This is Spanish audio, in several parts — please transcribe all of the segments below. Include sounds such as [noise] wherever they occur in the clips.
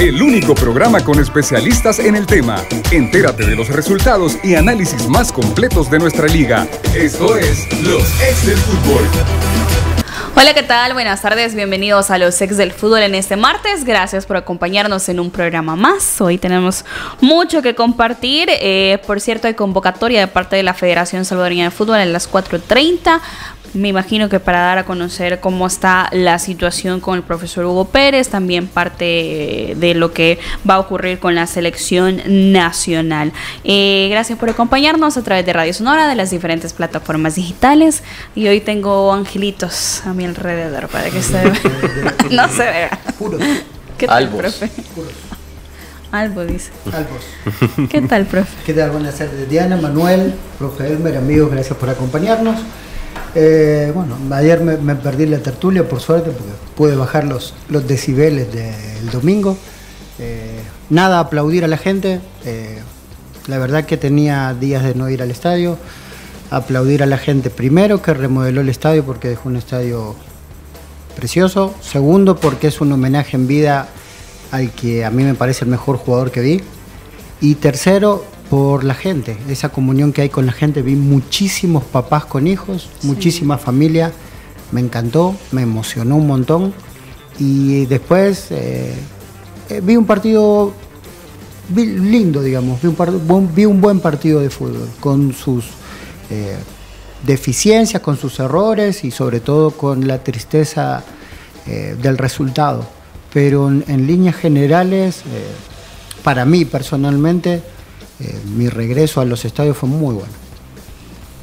el único programa con especialistas en el tema. Entérate de los resultados y análisis más completos de nuestra liga. Esto es Los Ex del Fútbol. Hola, ¿qué tal? Buenas tardes, bienvenidos a los ex del fútbol en este martes. Gracias por acompañarnos en un programa más. Hoy tenemos mucho que compartir. Eh, por cierto, hay convocatoria de parte de la Federación Salvadoreña de Fútbol a las 4.30 me imagino que para dar a conocer cómo está la situación con el profesor Hugo Pérez, también parte de lo que va a ocurrir con la selección nacional. Eh, gracias por acompañarnos a través de Radio Sonora, de las diferentes plataformas digitales. Y hoy tengo angelitos a mi alrededor para que se [laughs] no se vea. ¿Qué tal, profe? Albo dice. Albos. ¿Qué tal, profe? ¿Qué tal? Buenas tardes, Diana, Manuel, profe Elmer, amigos, gracias por acompañarnos. Eh, bueno, ayer me, perdí la tertulia por suerte porque pude bajar los, los decibeles del domingo. Eh, nada, aplaudir a la gente. Eh, la verdad que tenía días de no ir al estadio. Aplaudir a la gente primero que remodeló el estadio porque dejó un estadio precioso. Segundo porque es un homenaje en vida al que a mí me parece el mejor jugador que vi. Y tercero por la gente, esa comunión que hay con la gente. Vi muchísimos papás con hijos, muchísima familia. Me encantó, me emocionó un montón. Y después eh, eh, vi un partido lindo, digamos. Vi un, vi un, buen partido de fútbol, con sus eh, deficiencias, con sus errores y sobre todo con la tristeza del resultado. Pero en líneas generales, para mí personalmente, eh, mi regreso a los estadios fue muy bueno.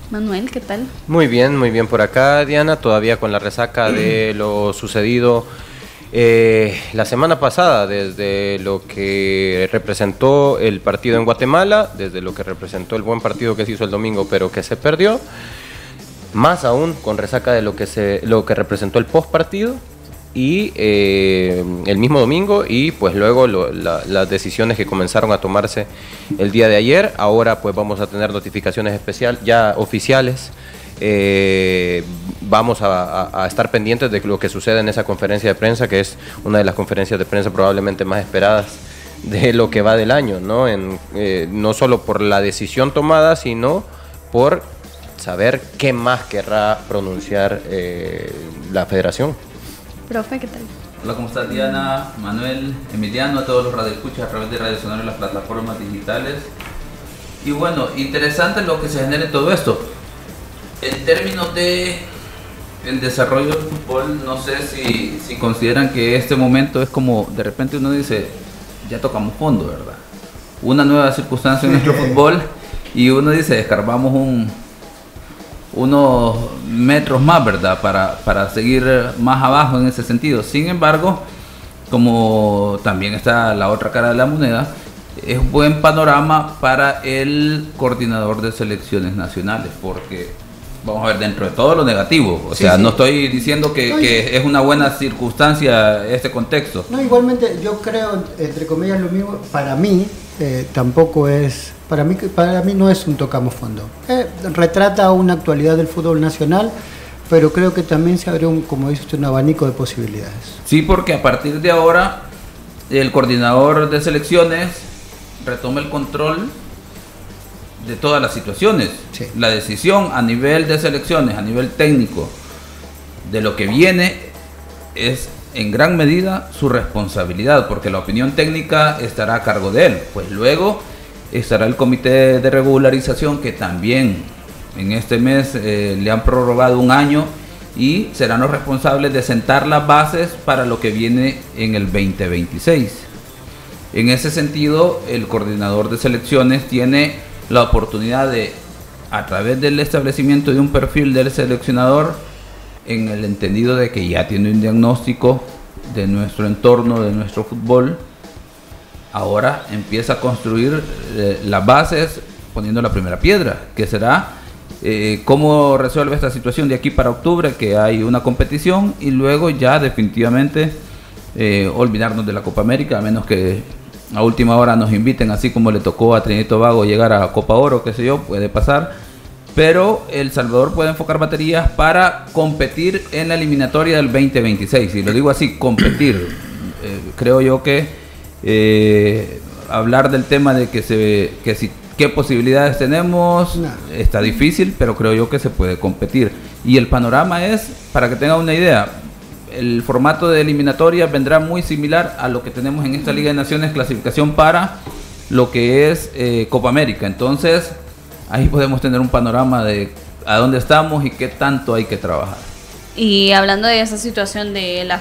Manuel, ¿qué tal? Muy bien, muy bien por acá, Diana, todavía con la resaca de [clears throat] lo sucedido eh, la semana pasada, desde lo que representó el partido en Guatemala, desde lo que representó el buen partido que se hizo el domingo, pero que se perdió, más aún con resaca de lo que, se, lo que representó el post partido y eh, el mismo domingo y pues luego las decisiones que comenzaron a tomarse el día de ayer. Ahora pues vamos a tener notificaciones especiales ya oficiales. Eh, vamos a, estar pendientes de lo que sucede en esa conferencia de prensa, que es una de las conferencias de prensa probablemente más esperadas de lo que va del año, ¿no? En, eh, no solo por la decisión tomada, sino por saber qué más querrá pronunciar la federación. Profe, ¿qué tal? Hola, ¿cómo estás Diana, Manuel, Emiliano, a todos los radioescuchas a través de Radio Sonora y las plataformas digitales? Y bueno, interesante lo que se genera en todo esto. En términos de el desarrollo del fútbol, no sé si, si consideran que este momento es como, de repente uno dice, ya tocamos fondo, ¿verdad? Una nueva circunstancia en nuestro [laughs] fútbol y uno dice, escarbamos un, unos metros más, ¿verdad? Para, para seguir más abajo en ese sentido. Sin embargo, como también está la otra cara de la moneda, es buen panorama para el coordinador de selecciones nacionales, porque vamos a ver dentro de todo lo negativo, o sea, no estoy diciendo que, es una buena circunstancia este contexto. No, igualmente yo creo, entre comillas, lo mismo, para mí eh, tampoco es para mí, para mí no es un tocamos fondo. Eh, retrata una actualidad del fútbol nacional, pero creo que también se abre, un, como dice usted, un abanico de posibilidades. Sí, porque a partir de ahora el coordinador de selecciones retoma el control de todas las situaciones. La decisión a nivel de selecciones, a nivel técnico, de lo que viene es en gran medida su responsabilidad, porque la opinión técnica estará a cargo de él. Pues luego estará el comité de regularización que también en este mes eh, le han prorrogado un año y serán los responsables de sentar las bases para lo que viene en el 2026. En ese sentido, el coordinador de selecciones tiene la oportunidad de, a través del establecimiento de un perfil del seleccionador, en el entendido de que ya tiene un diagnóstico de nuestro entorno, de nuestro fútbol, ahora empieza a construir eh, las bases poniendo la primera piedra, que será eh, cómo resuelve esta situación de aquí para octubre, que hay una competición, y luego ya definitivamente eh, olvidarnos de la Copa América, a menos que a última hora nos inviten, así como le tocó a Trinito Vago llegar a Copa Oro, qué sé yo, puede pasar. Pero El Salvador puede enfocar baterías para competir en la eliminatoria del 2026. Y lo digo así, competir. [clears throat] creo yo que Eh, hablar del tema de que se que si qué posibilidades tenemos está difícil, pero creo yo que se puede competir. Y el panorama es, para que tengan una idea, el formato de eliminatoria vendrá muy similar a lo que tenemos en esta Liga de Naciones, clasificación para lo que es eh, Copa América. Entonces, ahí podemos tener un panorama de a dónde estamos y qué tanto hay que trabajar. Y hablando de esa situación de la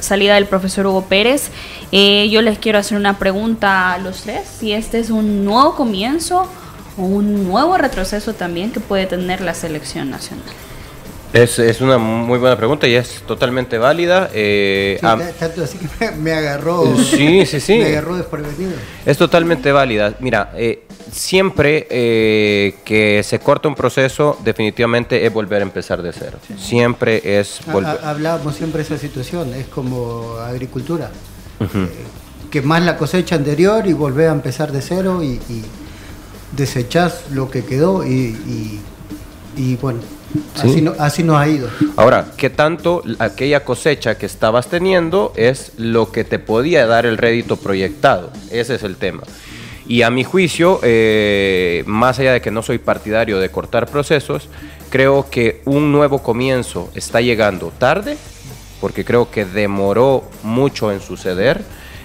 salida del profesor Hugo Pérez, eh, yo les quiero hacer una pregunta a los tres, si este es un nuevo comienzo o un nuevo retroceso también que puede tener la selección nacional. Es, es, una muy buena pregunta y es totalmente válida. Eh, tanto así que [laughs] me, agarró. Sí, sí, sí. [laughs] Me agarró desprevenido. Es totalmente válida. Mira, eh, siempre eh, que se corta un proceso, definitivamente es volver a empezar de cero. Siempre es volver. Hablábamos siempre de esa situación, es como agricultura. Eh, que más la cosecha anterior y volver a empezar de cero y, y desechás lo que quedó y, y bueno, Así, no, así nos ha ido. Ahora, ¿qué tanto aquella cosecha que estabas teniendo es lo que te podía dar el rédito proyectado? Ese es el tema. Y a mi juicio, eh, más allá de que no soy partidario de cortar procesos, creo que un nuevo comienzo está llegando tarde, porque creo que demoró mucho en suceder,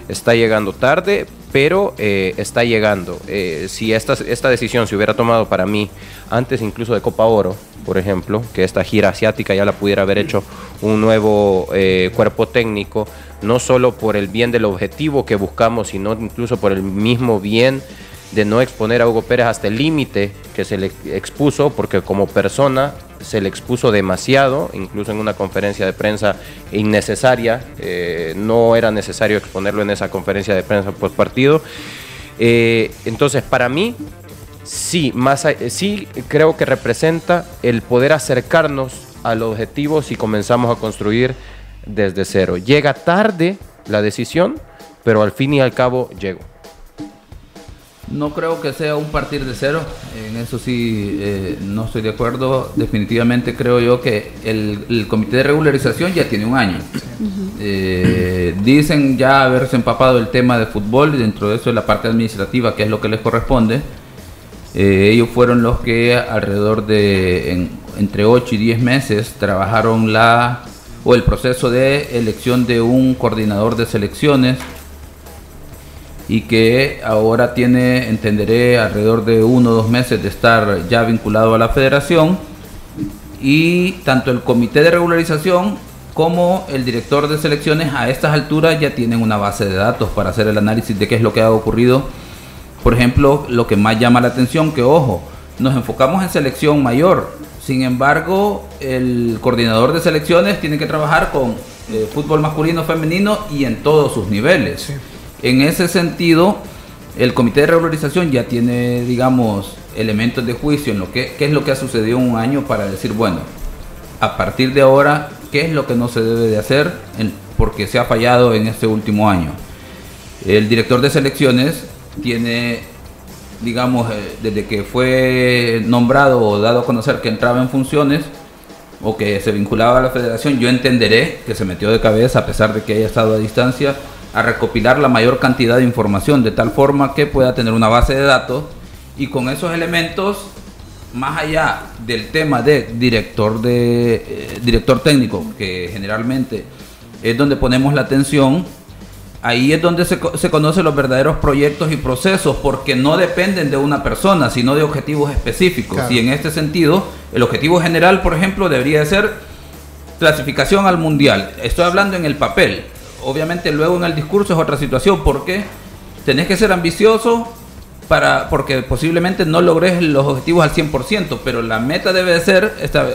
está llegando tarde, pero eh, está llegando. Eh, si esta, esta decisión se hubiera tomado para mí antes incluso de Copa Oro, por ejemplo, que esta gira asiática ya la pudiera haber hecho un nuevo cuerpo técnico, no solo por el bien del objetivo que buscamos, sino incluso por el mismo bien de no exponer a Hugo Pérez hasta el límite que se le expuso, porque como persona se le expuso demasiado, incluso en una conferencia de prensa innecesaria, eh, no era necesario exponerlo en esa conferencia de prensa post partido. Eh, entonces, para mí, sí, más, sí creo que representa el poder acercarnos a los objetivos y comenzamos a construir desde cero. Llega tarde la decisión, pero al fin y al cabo llegó. No creo que sea un partir de cero, en eso sí eh, no estoy de acuerdo. Definitivamente creo yo que el, comité de regularización ya tiene un año. Eh, dicen ya haberse empapado el tema de fútbol y dentro de eso es la parte administrativa, que es lo que les corresponde. Eh, ellos fueron los que alrededor de entre 8 y 10 meses trabajaron la o el proceso de elección de un coordinador de selecciones y que ahora tiene, entenderé, alrededor de uno o dos meses de estar ya vinculado a la federación y tanto el comité de regularización como el director de selecciones a estas alturas ya tienen una base de datos para hacer el análisis de qué es lo que ha ocurrido. Por ejemplo, lo que más llama la atención, que ojo, nos enfocamos en selección mayor, sin embargo, el coordinador de selecciones tiene que trabajar con eh, fútbol masculino, femenino y en todos sus niveles. En ese sentido, el comité de regularización ya tiene, digamos, elementos de juicio en lo que qué es lo que ha sucedido en un año para decir, bueno, a partir de ahora, qué es lo que no se debe de hacer porque se ha fallado en este último año. El director de selecciones tiene, digamos, eh, desde que fue nombrado o dado a conocer que entraba en funciones o que se vinculaba a la federación, yo entenderé que se metió de cabeza a pesar de que haya estado a distancia a recopilar la mayor cantidad de información de tal forma que pueda tener una base de datos. Y con esos elementos más allá del tema de director de eh, director técnico que generalmente es donde ponemos la atención ahí es donde se, se conocen los verdaderos proyectos y procesos porque no dependen de una persona sino de objetivos específicos. Y en este sentido el objetivo general por ejemplo debería ser clasificación al mundial. Estoy hablando en el papel. Obviamente luego en el discurso es otra situación, porque tenés que ser ambicioso para, porque posiblemente no logres los objetivos al 100%, pero la meta debe ser esta,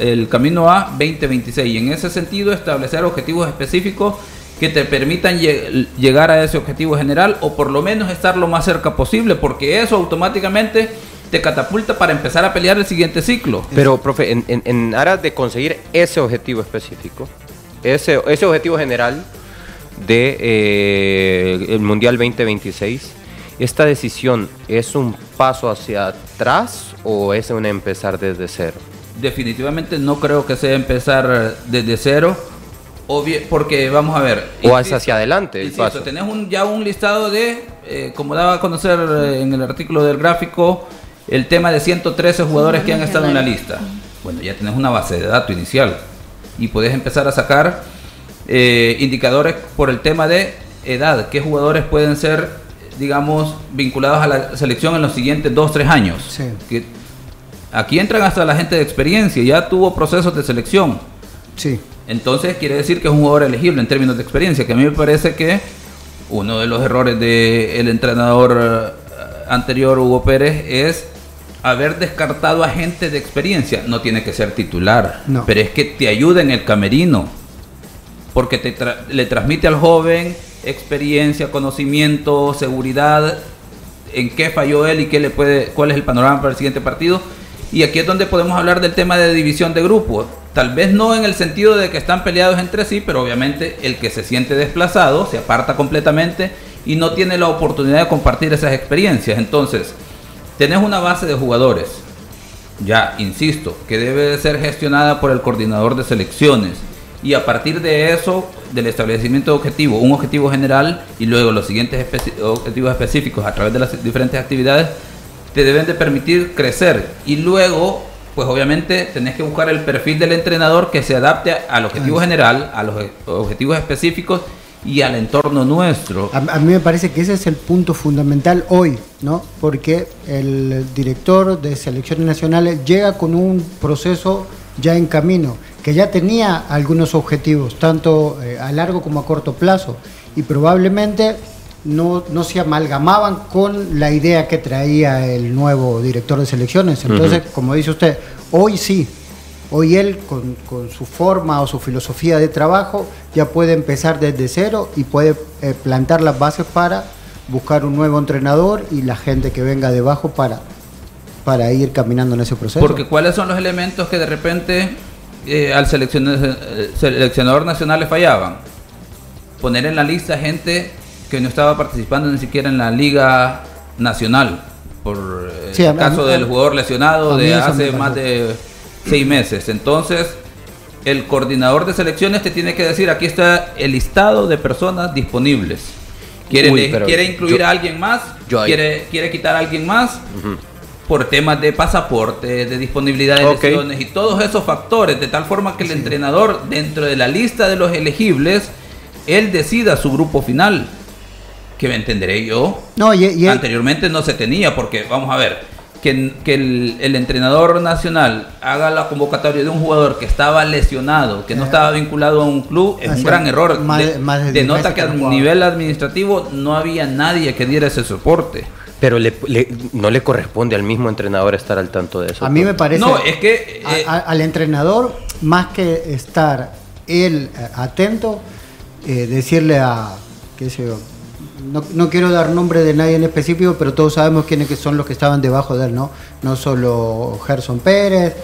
el camino a 2026 y en ese sentido establecer objetivos específicos que te permitan llegar a ese objetivo general o por lo menos estar lo más cerca posible, porque eso automáticamente te catapulta para empezar a pelear el siguiente ciclo. Pero, profe, en, en, aras de conseguir ese objetivo específico, ese, ese objetivo general, de eh, el Mundial 2026. ¿Esta decisión es un paso hacia atrás o es un empezar desde cero? Definitivamente no creo que sea empezar desde cero porque vamos a ver. O hacia adelante. El paso. tenés un, ya un listado de, eh, como daba a conocer eh, en el artículo del gráfico, el tema de 113 jugadores que han estado en la lista. Bueno, ya tenés una base de datos inicial y podés empezar a sacar eh, indicadores por el tema de edad. ¿Qué jugadores pueden ser, digamos, vinculados a la selección en los siguientes 2-3 años? Que aquí entran hasta la gente de experiencia, ya tuvo procesos de selección. Sí. Entonces quiere decir que es un jugador elegible en términos de experiencia, que a mí me parece que uno de los errores del entrenador eh, anterior, Hugo Pérez, es haber descartado a gente de experiencia. No tiene que ser titular, pero es que te ayuda en el camerino, porque te le transmite al joven experiencia, conocimiento, seguridad, en qué falló él y qué le puede, cuál es el panorama para el siguiente partido. Y aquí es donde podemos hablar del tema de división de grupos. Tal vez no en el sentido de que están peleados entre sí, pero obviamente el que se siente desplazado se aparta completamente y no tiene la oportunidad de compartir esas experiencias. Entonces, tenés una base de jugadores, ya, insisto, que debe ser gestionada por el coordinador de selecciones. Y a partir de eso, del establecimiento de objetivo, un objetivo general y luego los siguientes objetivos específicos a través de las diferentes actividades, te deben de permitir crecer. Y luego pues obviamente tenés que buscar el perfil del entrenador que se adapte al objetivo general, a los objetivos específicos y al entorno nuestro. A, mí me parece que ese es el punto fundamental hoy, ¿no? Porque el director de selecciones nacionales llega con un proceso ya en camino, que ya tenía algunos objetivos, tanto eh, a largo como a corto plazo, y probablemente no, no se amalgamaban con la idea que traía el nuevo director de selecciones. Entonces, como dice usted, hoy sí, hoy él con, su forma o su filosofía de trabajo ya puede empezar desde cero y puede eh, plantar las bases para buscar un nuevo entrenador y la gente que venga debajo para, para ir caminando en ese proceso. Porque cuáles son los elementos que de repente eh, al seleccionador, eh, seleccionador nacional le fallaban. Poner en la lista gente que no estaba participando ni siquiera en la Liga Nacional, por el caso del jugador lesionado de hace más de seis meses. Entonces, el coordinador de selecciones te tiene que decir, aquí está el listado de personas disponibles. ¿Quiere, ¿quiere incluir a alguien más? ¿Quiere, ¿Quiere quitar a alguien más? Por temas de pasaporte, de disponibilidad de lesiones y todos esos factores, de tal forma que el entrenador, dentro de la lista de los elegibles, él decida su grupo final que me entenderé yo. No, y, Anteriormente no se tenía, porque vamos a ver, que, que el, entrenador nacional haga la convocatoria de un jugador que estaba lesionado, que no eh. estaba vinculado a un club, es un gran error. denota que a nivel administrativo no había nadie que diera ese soporte. Pero no le corresponde al mismo entrenador estar al tanto de eso. A mí me parece. No, es que. Eh, al entrenador, más que estar él eh, atento, decirle a. qué sé yo no, no, quiero dar nombre de nadie en específico, pero todos sabemos quiénes son los que estaban debajo de él, ¿no? No solo Gerson Pérez,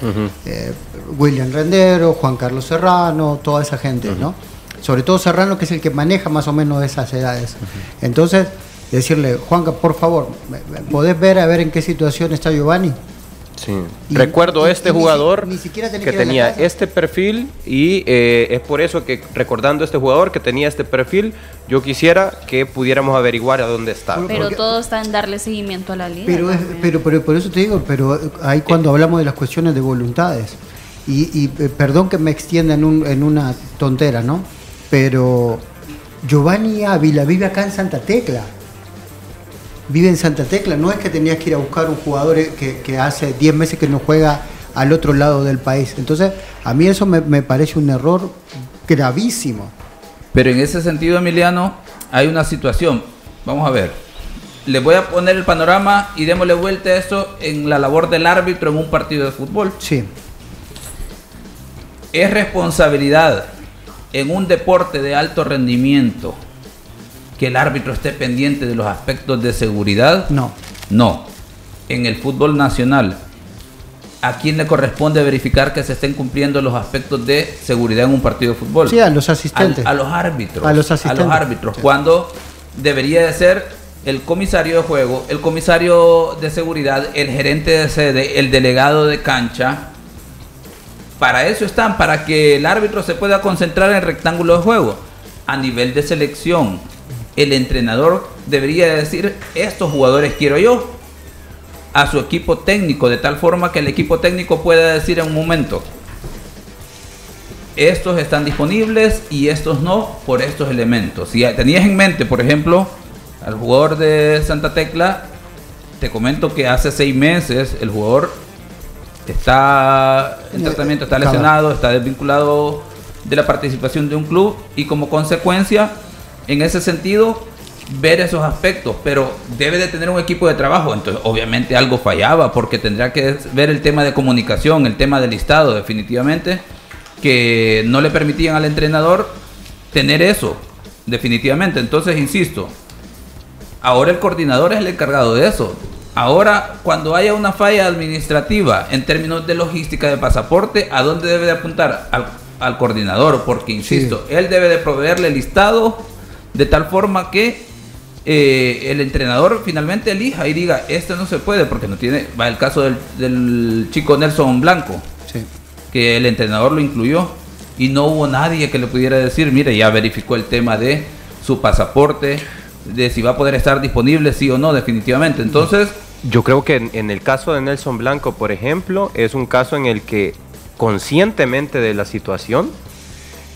eh, William Rendero, Juan Carlos Serrano, toda esa gente, ¿no? Sobre todo Serrano, que es el que maneja más o menos esas edades. Entonces, decirle, Juanca, por favor, ¿podés ver a ver en qué situación está Giovanni? Recuerdo este jugador que, tenía este perfil y eh, es por eso que recordando este jugador que tenía este perfil, yo quisiera que pudiéramos averiguar a dónde está. Pero todo está en darle seguimiento a la liga. Pero, pero, por eso te digo, pero ahí cuando hablamos de las cuestiones de voluntades, y, eh, perdón que me extienda en, un, en una tontera, ¿no? Pero Giovanni Ávila vive acá en Santa Tecla vive en Santa Tecla, no es que tenías que ir a buscar un jugador que, hace 10 meses que no juega al otro lado del país. Entonces, a mí eso me, parece un error gravísimo. Pero en ese sentido, Emiliano, hay una situación. Vamos a ver. Les voy a poner el panorama y démosle vuelta a eso en la labor del árbitro en un partido de fútbol. Sí. Es responsabilidad en un deporte de alto rendimiento que el árbitro esté pendiente de los aspectos de seguridad? No. No. En el fútbol nacional, ¿a quién le corresponde verificar que se estén cumpliendo los aspectos de seguridad en un partido de fútbol? Sí, a los asistentes. A, los árbitros. A los asistentes. A los árbitros. Cuando debería de ser el comisario de juego, el comisario de seguridad, el gerente de sede, el delegado de cancha, Para eso están, para que el árbitro se pueda concentrar en el rectángulo de juego. A nivel de selección, el entrenador debería decir, estos jugadores quiero yo, a su equipo técnico, de tal forma que el equipo técnico pueda decir en un momento, estos están disponibles y estos no por estos elementos. Si tenías en mente, por ejemplo, al jugador de Santa Tecla, te comento que hace seis meses el jugador está en tratamiento, está lesionado, está desvinculado de la participación de un club y como consecuencia, en ese sentido, ver esos aspectos, pero debe de tener un equipo de trabajo. Entonces, obviamente algo fallaba porque tendría que ver el tema de comunicación, el tema del listado, definitivamente, que no le permitían al entrenador tener eso, definitivamente. Entonces, insisto, ahora el coordinador es el encargado de eso. Ahora, cuando haya una falla administrativa en términos de logística de pasaporte, ¿a dónde debe de apuntar? Al, coordinador, porque, insisto, él debe de proveerle el listado de tal forma que eh, el entrenador finalmente elija y diga, esto no se puede porque no tiene, va el caso del, chico Nelson Blanco, que el entrenador lo incluyó y no hubo nadie que le pudiera decir, mire, ya verificó el tema de su pasaporte, de si va a poder estar disponible, sí o no, definitivamente. Entonces... Yo creo que en el caso de Nelson Blanco, por ejemplo, es un caso en el que conscientemente de la situación,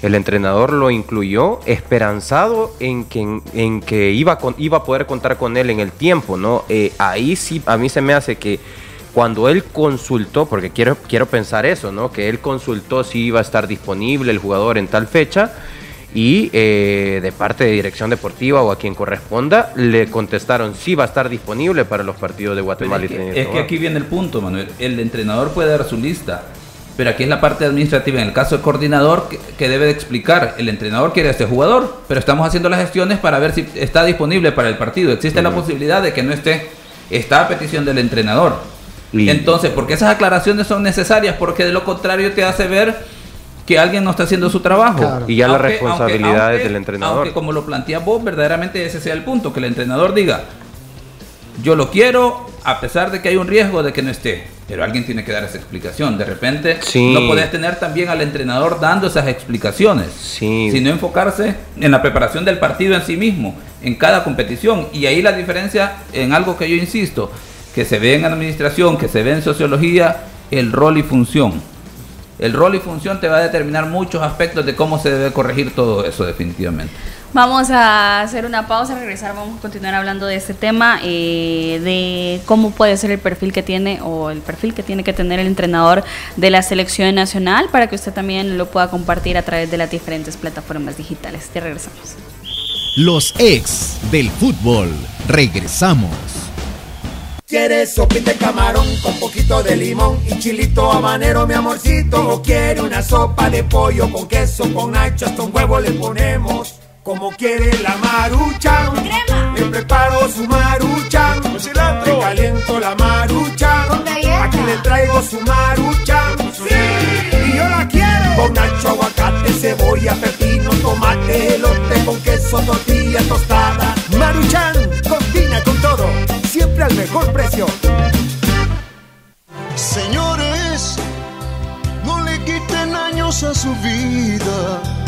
el entrenador lo incluyó esperanzado en que, en que iba, iba a poder contar con él en el tiempo, ¿no? Eh, ahí sí, a mí se me hace que cuando él consultó, porque quiero, quiero pensar eso, ¿no? Que él consultó si iba a estar disponible el jugador en tal fecha y eh, de parte de dirección deportiva o a quien corresponda le contestaron si va a estar disponible para los partidos de Guatemala y Es que aquí viene el punto, Manuel. El entrenador puede dar su lista pero aquí es la parte administrativa, en el caso del coordinador, que, debe de explicar, el entrenador quiere a este jugador, pero estamos haciendo las gestiones para ver si está disponible para el partido. Existe la posibilidad de que no esté, está a petición del entrenador. Entonces, porque esas aclaraciones son necesarias, porque de lo contrario te hace ver que alguien no está haciendo su trabajo. Y ya la responsabilidad es del entrenador. Aunque como lo plantea vos, verdaderamente ese sea el punto, que el entrenador diga, yo lo quiero a pesar de que hay un riesgo de que no esté pero alguien tiene que dar esa explicación. De repente no puedes tener también al entrenador dando esas explicaciones, sino enfocarse en la preparación del partido en sí mismo, en cada competición. Y ahí la diferencia en algo que yo insisto, que se ve en administración, que se ve en sociología, el rol y función. El rol y función te va a determinar muchos aspectos de cómo se debe corregir todo eso definitivamente. Vamos a hacer una pausa, regresar, vamos a continuar hablando de este tema, eh, de cómo puede ser el perfil que tiene o el perfil que tiene que tener el entrenador de la selección nacional para que usted también lo pueda compartir a través de las diferentes plataformas digitales. Te regresamos. Los ex del fútbol. Regresamos. ¿Quieres sopita de camarón con poquito de limón y chilito habanero, mi amorcito? ¿O quiere una sopa de pollo con queso, con nacho, hasta un huevo le ponemos? como quiere la marucha. crema. Le preparo su marucha. Con cilantro. Le caliento la marucha. Con. Aquí le traigo su marucha. Sí. Y yo la quiero. Con nacho, aguacate, cebolla, pepino, tomate, elote con queso, tortilla tostada. Maruchan, combina con todo. Siempre al mejor precio. Señores, no le quiten años a su vida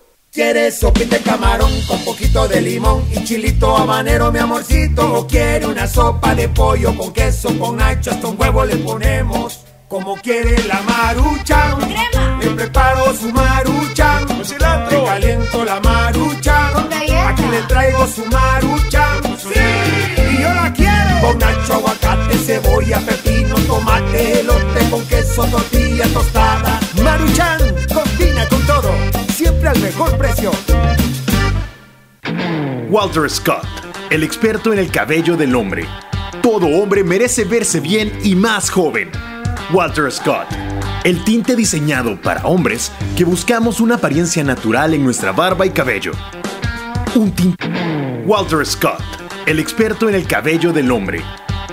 ¿Quieres sopita de camarón con poquito de limón y chilito habanero, mi amorcito? ¿O quiere una sopa de pollo con queso, con nacho, hasta un huevo le ponemos? Como quiere la marucha, crema. Le preparo su marucha, con cilantro. Le caliento la marucha, con. Aquí le traigo su marucha, sí. Y yo la quiero con nacho, aguacate, cebolla, pepino, tomate, elote con queso, tortilla tostada. Maruchan, al mejor precio. Walter Scott, el experto en el cabello del hombre. Todo hombre merece verse bien y más joven. Walter Scott, el tinte diseñado para hombres que buscamos una apariencia natural en nuestra barba y cabello. Un tinte. Walter Scott, el experto en el cabello del hombre.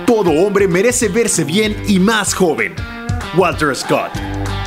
Todo hombre merece verse bien y más joven. Walter Scott,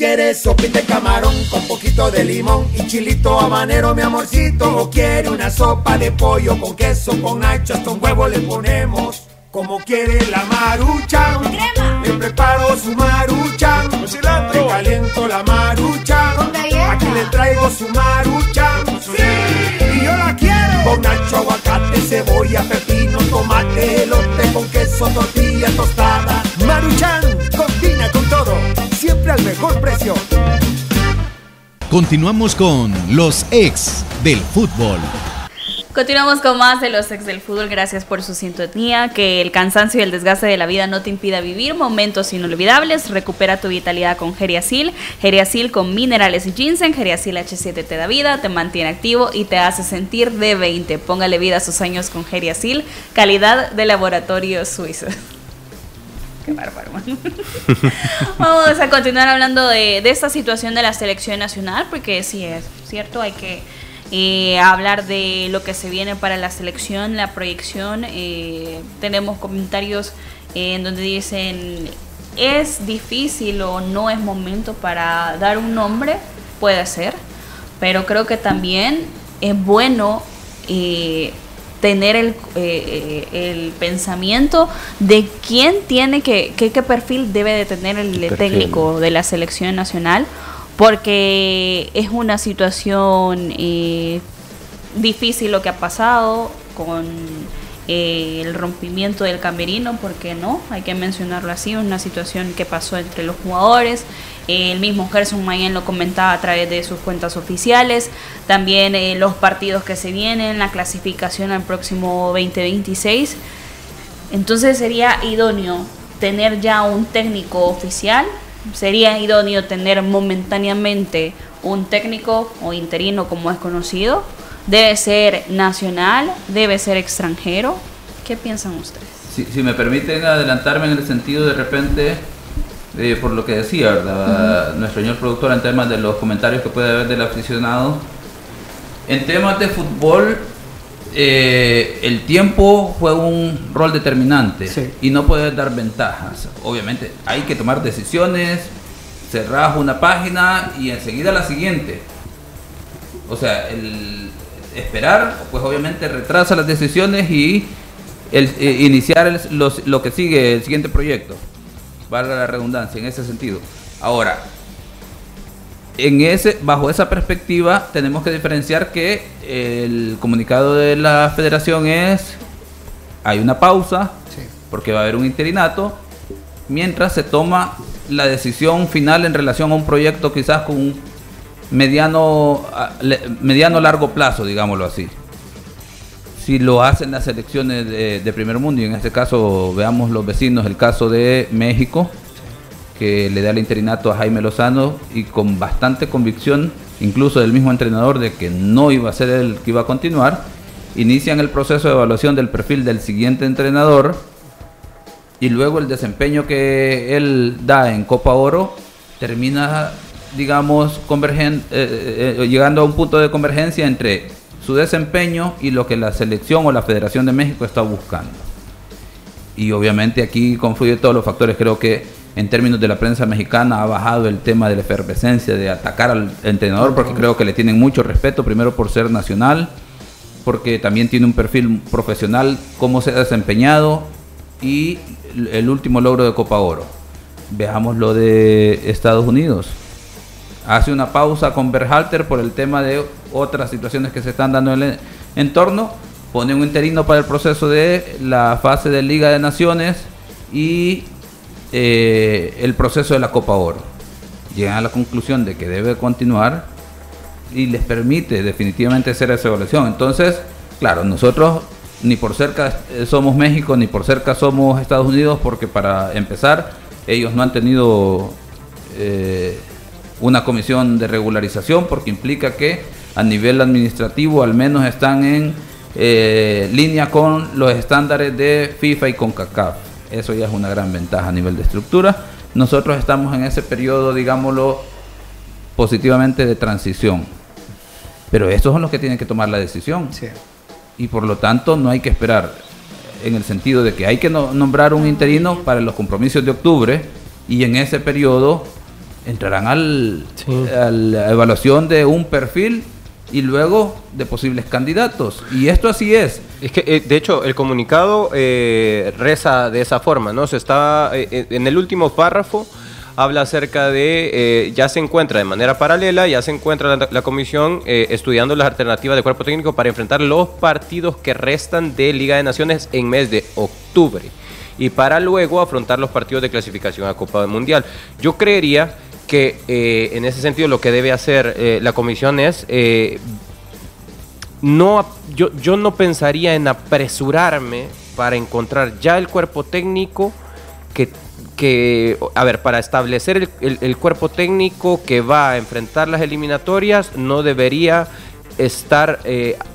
¿Quieres sopita de camarón con poquito de limón y chilito habanero, mi amorcito? ¿O quiere una sopa de pollo con queso, con ancho, hasta un huevo le ponemos? Como quiere la marucha, le preparo su marucha, con le caliento la marucha, aquí le traigo su marucha, y yo la quiero, con nacho, aguacate, cebolla, pepino, tomate, elote, con queso, tortilla tostada, maruchan, combina con todo, siempre al mejor precio. Continuamos con los ex del fútbol. Continuamos con más de los ex del fútbol. Gracias por su sintonía. Que el cansancio y el desgaste de la vida no te impida vivir momentos inolvidables. Recupera tu vitalidad con Geriasil. Geriasil con minerales y ginseng. Geriasil H7 te da vida, te mantiene activo y te hace sentir de 20. Póngale vida a sus años con Geriasil. Calidad de laboratorio suizo. Qué bárbaro. [laughs] Vamos a continuar hablando de, esta situación de la selección nacional, porque sí es cierto, hay que eh, hablar de lo que se viene para la selección, la proyección. Eh, tenemos comentarios eh, en donde dicen, es difícil o no es momento para dar un nombre, puede ser, pero creo que también es bueno tener el, el, pensamiento de quién tiene que, qué, qué perfil debe de tener el técnico de la selección nacional porque es una situación eh, difícil lo que ha pasado con eh, el rompimiento del camerino, porque no, hay que mencionarlo así, una situación que pasó entre los jugadores. El mismo Gerson Mayen lo comentaba a través de sus cuentas oficiales. También eh, los partidos que se vienen, la clasificación al próximo 2026. Entonces sería idóneo tener ya un técnico oficial sería idóneo tener momentáneamente un técnico o interino como es conocido. Debe ser nacional, debe ser extranjero. ¿Qué piensan ustedes? Si, me permiten adelantarme en el sentido de repente, eh, por lo que decía nuestro señor productor en temas de los comentarios que puede haber del aficionado, en temas de fútbol eh, el tiempo juega un rol determinante y no puedes dar ventajas. Obviamente hay que tomar decisiones, cerrar una página y enseguida la siguiente. O sea, el esperar, pues obviamente retrasa las decisiones y el, eh, iniciar lo que sigue, el siguiente proyecto. Valga la redundancia en ese sentido. Ahora, en ese, bajo esa perspectiva tenemos que diferenciar que el comunicado de la federación es hay una pausa porque va a haber un interinato mientras se toma la decisión final en relación a un proyecto quizás con un mediano mediano largo plazo digámoslo así si lo hacen las elecciones de, primer mundo. Y en este caso veamos los vecinos el caso de México que le da el interinato a Jaime Lozano y con bastante convicción, incluso del mismo entrenador, de que no iba a ser el que iba a continuar, inician el proceso de evaluación del perfil del siguiente entrenador y luego el desempeño que él da en Copa Oro termina, digamos, convergen, eh, eh, llegando a un punto de convergencia entre su desempeño y lo que la selección o la Federación de México está buscando. Y obviamente aquí confluye todos los factores, creo que en términos de la prensa mexicana ha bajado el tema de la efervescencia, de atacar al entrenador, porque creo que le tienen mucho respeto, primero por ser nacional, porque también tiene un perfil profesional, cómo se ha desempeñado y el último logro de Copa Oro. Veamos lo de Estados Unidos. Hace una pausa con Berhalter por el tema de otras situaciones que se están dando en el entorno. Pone un interino para el proceso de la fase de Liga de Naciones y eh, el proceso de la Copa Oro. Llegan a la conclusión de que debe continuar y les permite definitivamente hacer esa evaluación. Entonces, claro, nosotros ni por cerca somos México, ni por cerca somos Estados Unidos, porque para empezar, ellos no han tenido eh, una comisión de regularización, porque implica que a nivel administrativo al menos están en eh, línea con los estándares de FIFA y CONCACAF. Eso ya es una gran ventaja a nivel de estructura. Nosotros estamos en ese periodo, digámoslo, positivamente de transición. Pero estos son los que tienen que tomar la decisión. Y por lo tanto no hay que esperar en el sentido de que hay que nombrar un interino para los compromisos de octubre y en ese periodo entrarán al, a la evaluación de un perfil y luego de posibles candidatos. Y esto así es. Es que, eh, de hecho, el comunicado eh, reza de esa forma, ¿no? Se está, eh, en el último párrafo habla acerca de, ya se encuentra de manera paralela, ya se encuentra la, comisión estudiando las alternativas de cuerpo técnico para enfrentar los partidos que restan de Liga de Naciones en mes de octubre y para luego afrontar los partidos de clasificación a Copa del Mundial. Yo creería que eh, en ese sentido lo que debe hacer eh, la comisión es eh, no yo, yo no pensaría en apresurarme para encontrar ya el cuerpo técnico que, que a ver, para establecer el, cuerpo técnico que va a enfrentar las eliminatorias, no debería estar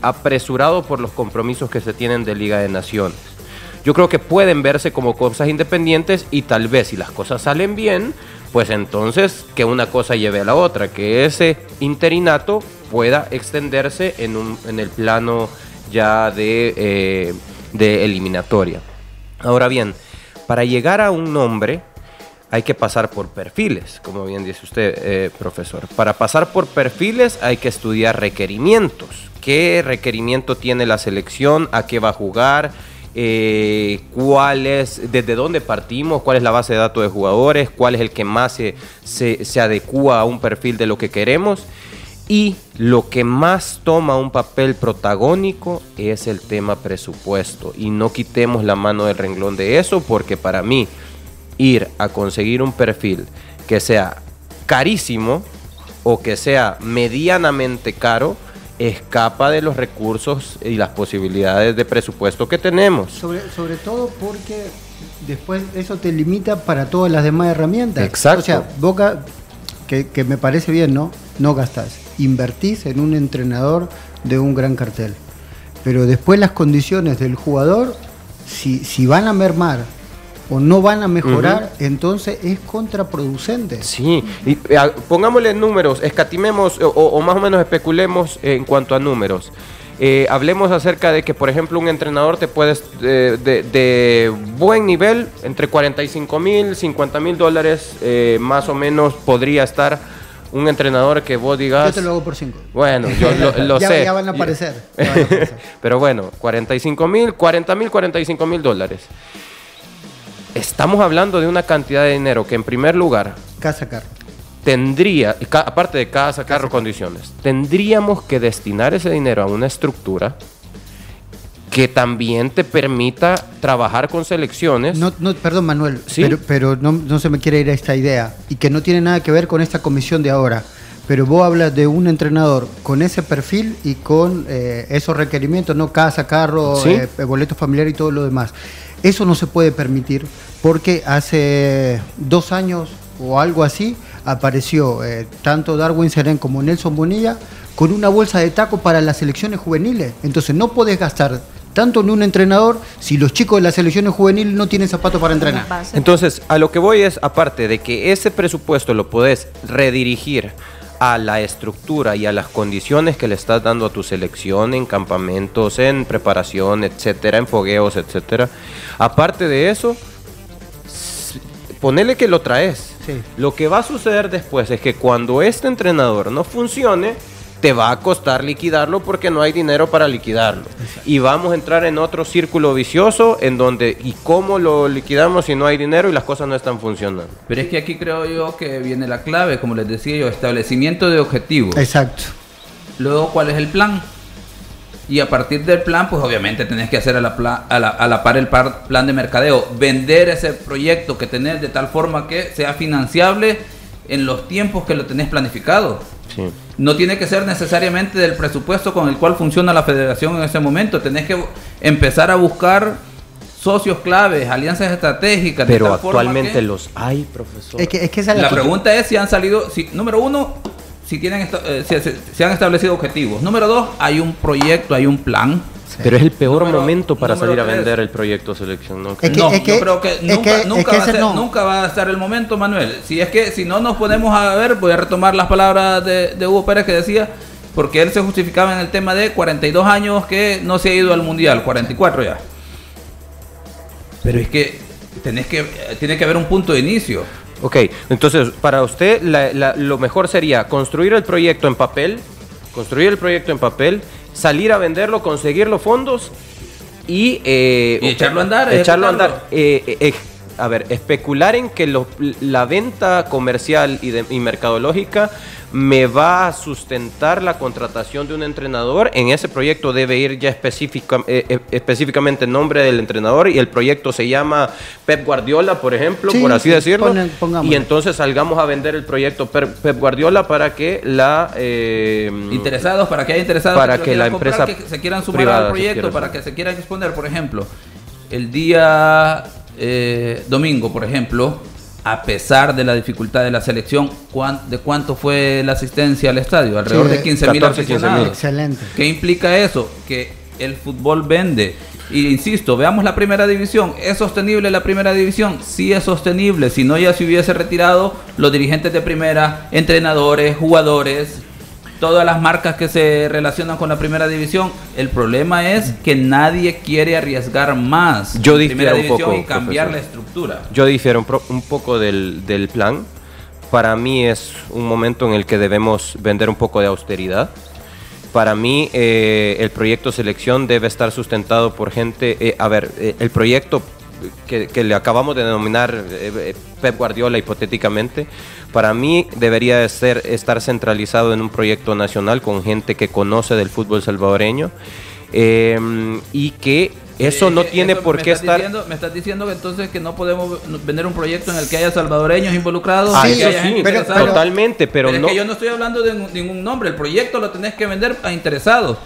apresurado por los compromisos que se tienen de Liga de Naciones. Yo creo que pueden verse como cosas independientes y tal vez si las cosas salen bien, pues entonces que una cosa lleve a la otra, que ese interinato pueda extenderse en, un, el plano ya de, eh, de eliminatoria. Ahora bien, para llegar a un nombre hay que pasar por perfiles, como bien dice usted, eh, profesor. Para pasar por perfiles hay que estudiar requerimientos. ¿Qué requerimiento tiene la selección? ¿A qué va a jugar? Eh, cuál es, desde dónde partimos, cuál es la base de datos de jugadores, cuál es el que más se, se, adecua a un perfil de lo que queremos. Y lo que más toma un papel protagónico es el tema presupuesto. Y no quitemos la mano del renglón de eso porque para mí ir a conseguir un perfil que sea carísimo o que sea medianamente caro escapa de los recursos y las posibilidades de presupuesto que tenemos. Sobre, sobre todo porque después eso te limita para todas las demás herramientas. Exacto. O sea, Boca, que, que me parece bien, ¿no? No gastás. Invertís en un entrenador de un gran cartel. Pero después las condiciones del jugador, si, si van a mermar o no van a mejorar, entonces es contraproducente. Sí, y pongámosle números, escatimemos o, más o menos especulemos en cuanto a números. Eh, hablemos acerca de que, por ejemplo, un entrenador te puedes de, buen nivel, entre 45 mil, 50 mil dólares, eh, más o menos podría estar un entrenador que vos digas. Yo te lo hago por 5. Bueno, yo lo, [laughs] ya, sé. Ya van a aparecer. [laughs] Pero bueno, 45 mil, 40 mil, 45 mil dólares. Estamos hablando de una cantidad de dinero que en primer lugar... Casa carro. Tendría, aparte de casa, carro, condiciones, tendríamos que destinar ese dinero a una estructura que también te permita trabajar con selecciones. No, no perdón, Manuel, pero, pero no, se me quiere ir a esta idea y que no tiene nada que ver con esta comisión de ahora. Pero vos hablas de un entrenador con ese perfil y con eh, esos requerimientos, no casa, carro, eh, boleto familiar y todo lo demás. Eso no se puede permitir porque hace dos años o algo así apareció eh, tanto Darwin Serén como Nelson Bonilla con una bolsa de taco para las selecciones juveniles. Entonces no podés gastar tanto en un entrenador si los chicos de las selecciones juveniles no tienen zapatos para entrenar. Entonces, a lo que voy es, aparte de que ese presupuesto lo podés redirigir a la estructura y a las condiciones que le estás dando a tu selección en campamentos, en preparación, etcétera, en fogueos, etcétera. Aparte de eso, ponele que lo traes. Lo que va a suceder después es que cuando este entrenador no funcione, te va a costar liquidarlo porque no hay dinero para liquidarlo. Y vamos a entrar en otro círculo vicioso en donde, ¿y cómo lo liquidamos si no hay dinero y las cosas no están funcionando? Pero es que aquí creo yo que viene la clave, como les decía yo, establecimiento de objetivos. Exacto. Luego, ¿cuál es el plan? Y a partir del plan, pues obviamente tenés que hacer a la, a la, par el plan de mercadeo, vender ese proyecto que tenés de tal forma que sea financiable en los tiempos que lo tenés planificado. No tiene que ser necesariamente del presupuesto con el cual funciona la federación en ese momento. Tenés que empezar a buscar socios claves, alianzas estratégicas. Pero actualmente los hay, profesor. Es que, la, pregunta es si han salido, si, número uno, si tienen eh, si, han establecido objetivos. Número dos, hay un proyecto, hay un plan. Pero es el peor momento para salir a vender el proyecto selección, ¿no? Es que, no, yo creo que nunca, nunca, va a ser, nunca, va a estar el momento, Manuel. Si es que si no nos ponemos a ver, voy a retomar las palabras de, de Hugo Pérez que decía, porque él se justificaba en el tema de 42 años que no se ha ido al Mundial, 44 ya. Pero es que tenés que tiene que haber un punto de inicio. Ok, entonces para usted lo mejor sería construir el proyecto en papel, construir el proyecto en papel, salir a venderlo, conseguir los fondos y, eh, echarlo a andar. Echarlo a andar. Eh, a ver, especular en que la venta comercial y, de, y mercadológica me va a sustentar la contratación de un entrenador. En ese proyecto debe ir ya específica, eh, eh, específicamente el nombre del entrenador y el proyecto se llama Pep Guardiola, por ejemplo, por así decirlo. y entonces salgamos a vender el proyecto Pep Guardiola para que la... Eh, interesados, para que haya interesados para que, la empresa que se quieran sumar al proyecto, para que se quieran exponer, por ejemplo, el día domingo, por ejemplo, a pesar de la dificultad de la selección, ¿de cuánto fue la asistencia al estadio? Alrededor de 15 mil aficionados. Excelente. ¿Qué implica eso? Que el fútbol vende. Y insisto, veamos la primera división. ¿Es sostenible la primera división? Sí es sostenible. Si no, ya se hubiese retirado los dirigentes de primera, entrenadores, jugadores, todas las marcas que se relacionan con la primera división. El problema es que nadie quiere arriesgar más. Yo difiero un poco, y cambiar la estructura. Yo difiero un, poco del, plan. Para mí es un momento en el que debemos vender un poco de austeridad. Para mí eh, el proyecto selección debe estar sustentado por gente, eh, a ver, eh, el proyecto que, que, le acabamos de denominar Pep Guardiola hipotéticamente, para mí debería de ser, estar centralizado en un proyecto nacional con gente que conoce del fútbol salvadoreño em, y que eso no tiene por qué estar. me estás diciendo que entonces que no podemos vender un proyecto en el que haya salvadoreños involucrados. Ah, sí, sí pero, totalmente, pero, no. Es que yo no estoy hablando de ningún nombre. El proyecto lo tenés que vender a interesados.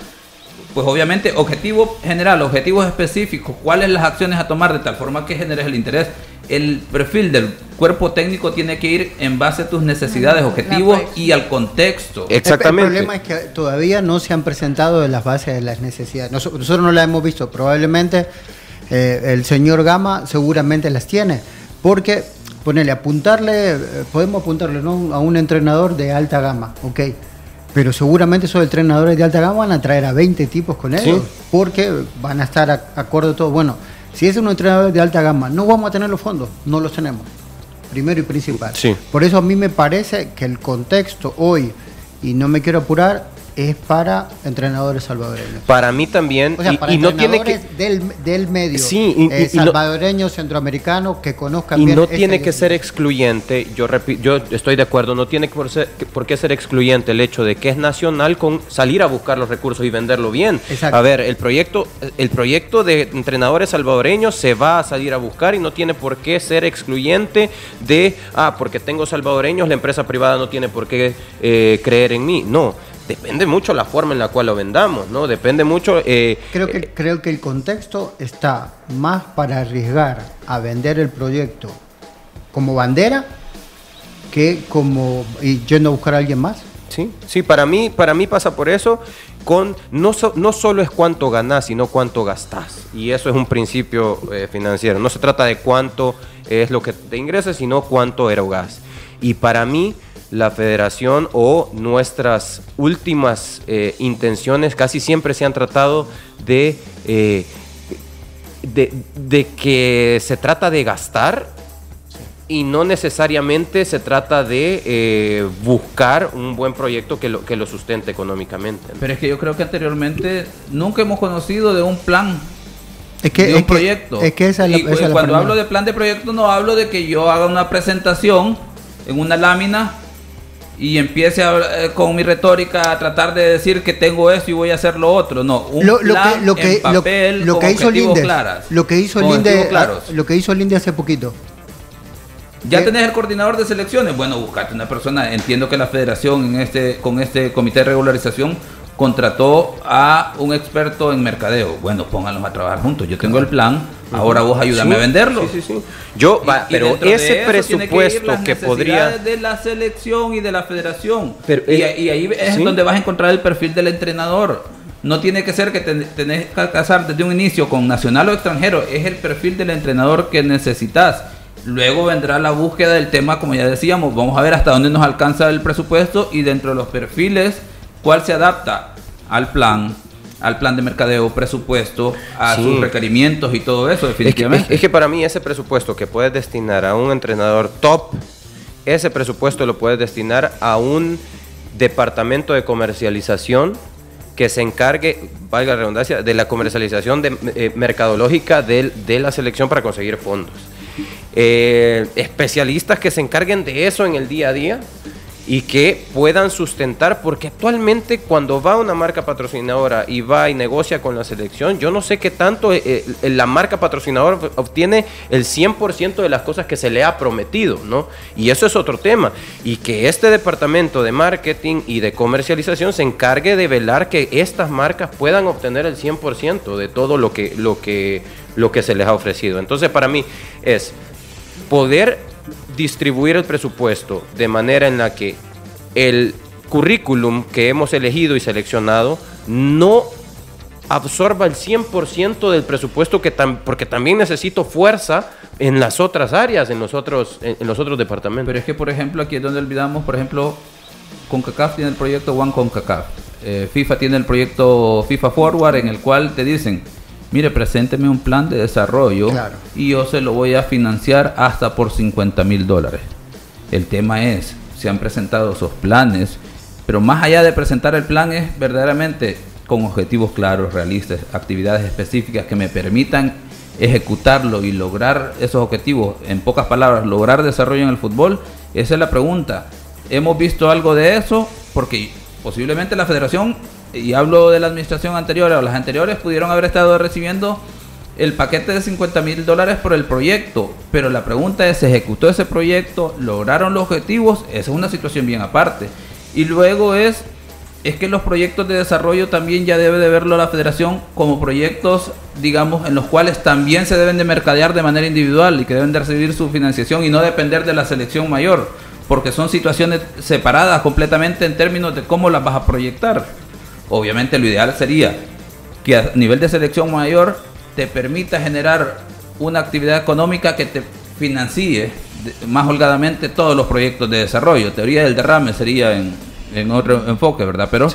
Pues obviamente, objetivo general, objetivos específicos, cuáles las acciones a tomar de tal forma que generes el interés el perfil del cuerpo técnico tiene que ir en base a tus necesidades, objetivos y al contexto. Exactamente. El, problema es que todavía no se han presentado las bases de las necesidades. Nosotros, no las hemos visto. Probablemente eh, el señor Gama seguramente las tiene. Porque, ponele, apuntarle, eh, podemos apuntarle a un entrenador de alta gama, ok. Pero seguramente esos entrenadores de alta gama van a traer a 20 tipos con ellos. Porque van a estar acorde a todo. Bueno si es un entrenador de alta gama, no vamos a tener los fondos, no los tenemos. Primero y principal. Por eso a mí me parece que el contexto hoy, y no me quiero apurar, es para entrenadores salvadoreños. Para mí también. y, no tiene que del, del medio. Sí, eh, salvadoreños, centroamericanos que conozcan y no tiene que ser excluyente. Yo yo estoy de acuerdo. No tiene por, por qué ser excluyente el hecho de que es nacional con salir a buscar los recursos y venderlo bien. A ver, el proyecto, el proyecto de entrenadores salvadoreños se va a salir a buscar y no tiene por qué ser excluyente de ah porque tengo salvadoreños la empresa privada no tiene por qué eh, creer en mí. No depende mucho la forma en la cual lo vendamos, ¿no? Depende mucho... Eh, creo, que, eh, creo que el contexto está más para arriesgar a vender el proyecto como bandera que como y yendo a buscar a alguien más. Sí, sí, para mí, para mí pasa por eso. Con, no, no solo es cuánto ganás, sino cuánto gastás. Y eso es un principio eh, financiero. No se trata de cuánto es lo que te ingresas, sino cuánto erogas. Y para mí, la federación o nuestras últimas eh, intenciones casi siempre se han tratado de, eh, de, que se trata de gastar y no necesariamente se trata de eh, buscar un buen proyecto que lo, que lo sustente económicamente. Pero es que yo creo que anteriormente nunca hemos conocido de un plan es que, de un proyecto. Es que y, cuando hablo de plan de proyecto no hablo de que yo haga una presentación en una lámina y empiece eh, con mi retórica a tratar de decir que tengo eso y voy a hacer lo otro. No, un lo, plan lo que, en papel lo, que hizo Linde, Lo que hizo Linde, lo que hizo Linde hace poquito. Ya tenés el coordinador de selecciones. Bueno, buscate una persona. Entiendo que la federación en este, con este comité de regularización contrató a un experto en mercadeo. Bueno, pónganlos a trabajar juntos. Yo tengo el plan, ahora vos ayúdame a venderlo. Sí, sí, sí. Yo, va, pero ese presupuesto que, que podría de la selección y de la federación. Pero, y, eh, y, ahí es donde vas a encontrar el perfil del entrenador. No tiene que ser que te, tenés que casar desde un inicio con nacional o extranjero, es el perfil del entrenador que necesitas. Luego vendrá la búsqueda del tema, como ya decíamos, vamos a ver hasta dónde nos alcanza el presupuesto y dentro de los perfiles, cuál se adapta al plan, al plan de mercadeo, presupuesto, a sus requerimientos y todo eso, definitivamente. Es que, es que, para mí ese presupuesto que puedes destinar a un entrenador top, ese presupuesto lo puedes destinar a un departamento de comercialización que se encargue, valga la redundancia, de la comercialización de, eh, mercadológica de, de, la selección para conseguir fondos. Eh, especialistas que se encarguen de eso en el día a día y que puedan sustentar, porque actualmente cuando va una marca patrocinadora y va y negocia con la selección, yo no sé qué tanto eh, eh, la marca patrocinadora obtiene el 100% de las cosas que se le ha prometido, ¿no? Y eso es otro tema. Y que este departamento de marketing y de comercialización se encargue de velar que estas marcas puedan obtener el 100% de todo lo que, lo, que, lo que se les ha ofrecido. Entonces, para mí es poder distribuir el presupuesto de manera en la que el currículum que hemos elegido y seleccionado no absorba el 100% del presupuesto que porque también necesito fuerza en las otras áreas, en los otros, en, los otros departamentos. Pero es que, por ejemplo, aquí es donde olvidamos, por ejemplo, CONCACAF tiene el proyecto One CONCACAF. Eh, FIFA tiene el proyecto FIFA Forward en el cual te dicen, mire, presénteme un plan de desarrollo y yo se lo voy a financiar hasta por 50 mil dólares. El tema es, se han presentado esos planes, pero más allá de presentar el plan es verdaderamente con objetivos claros, realistas, actividades específicas que me permitan ejecutarlo y lograr esos objetivos, en pocas palabras, lograr desarrollo en el fútbol, esa es la pregunta. ¿Hemos visto algo de eso? Porque posiblemente la federación y hablo de la administración anterior o las anteriores, pudieron haber estado recibiendo el paquete de 50 mil dólares por el proyecto, pero la pregunta es, ¿se ejecutó ese proyecto? ¿Lograron los objetivos? Esa es una situación bien aparte. Y luego es, es que los proyectos de desarrollo también ya debe de verlo la federación como proyectos, digamos, en los cuales también se deben de mercadear de manera individual y que deben de recibir su financiación y no depender de la selección mayor, porque son situaciones separadas completamente en términos de cómo las vas a proyectar. Obviamente lo ideal sería que a nivel de selección mayor te permita generar una actividad económica que te financie más holgadamente todos los proyectos de desarrollo. Teoría del derrame sería en, otro enfoque, ¿verdad? Pero,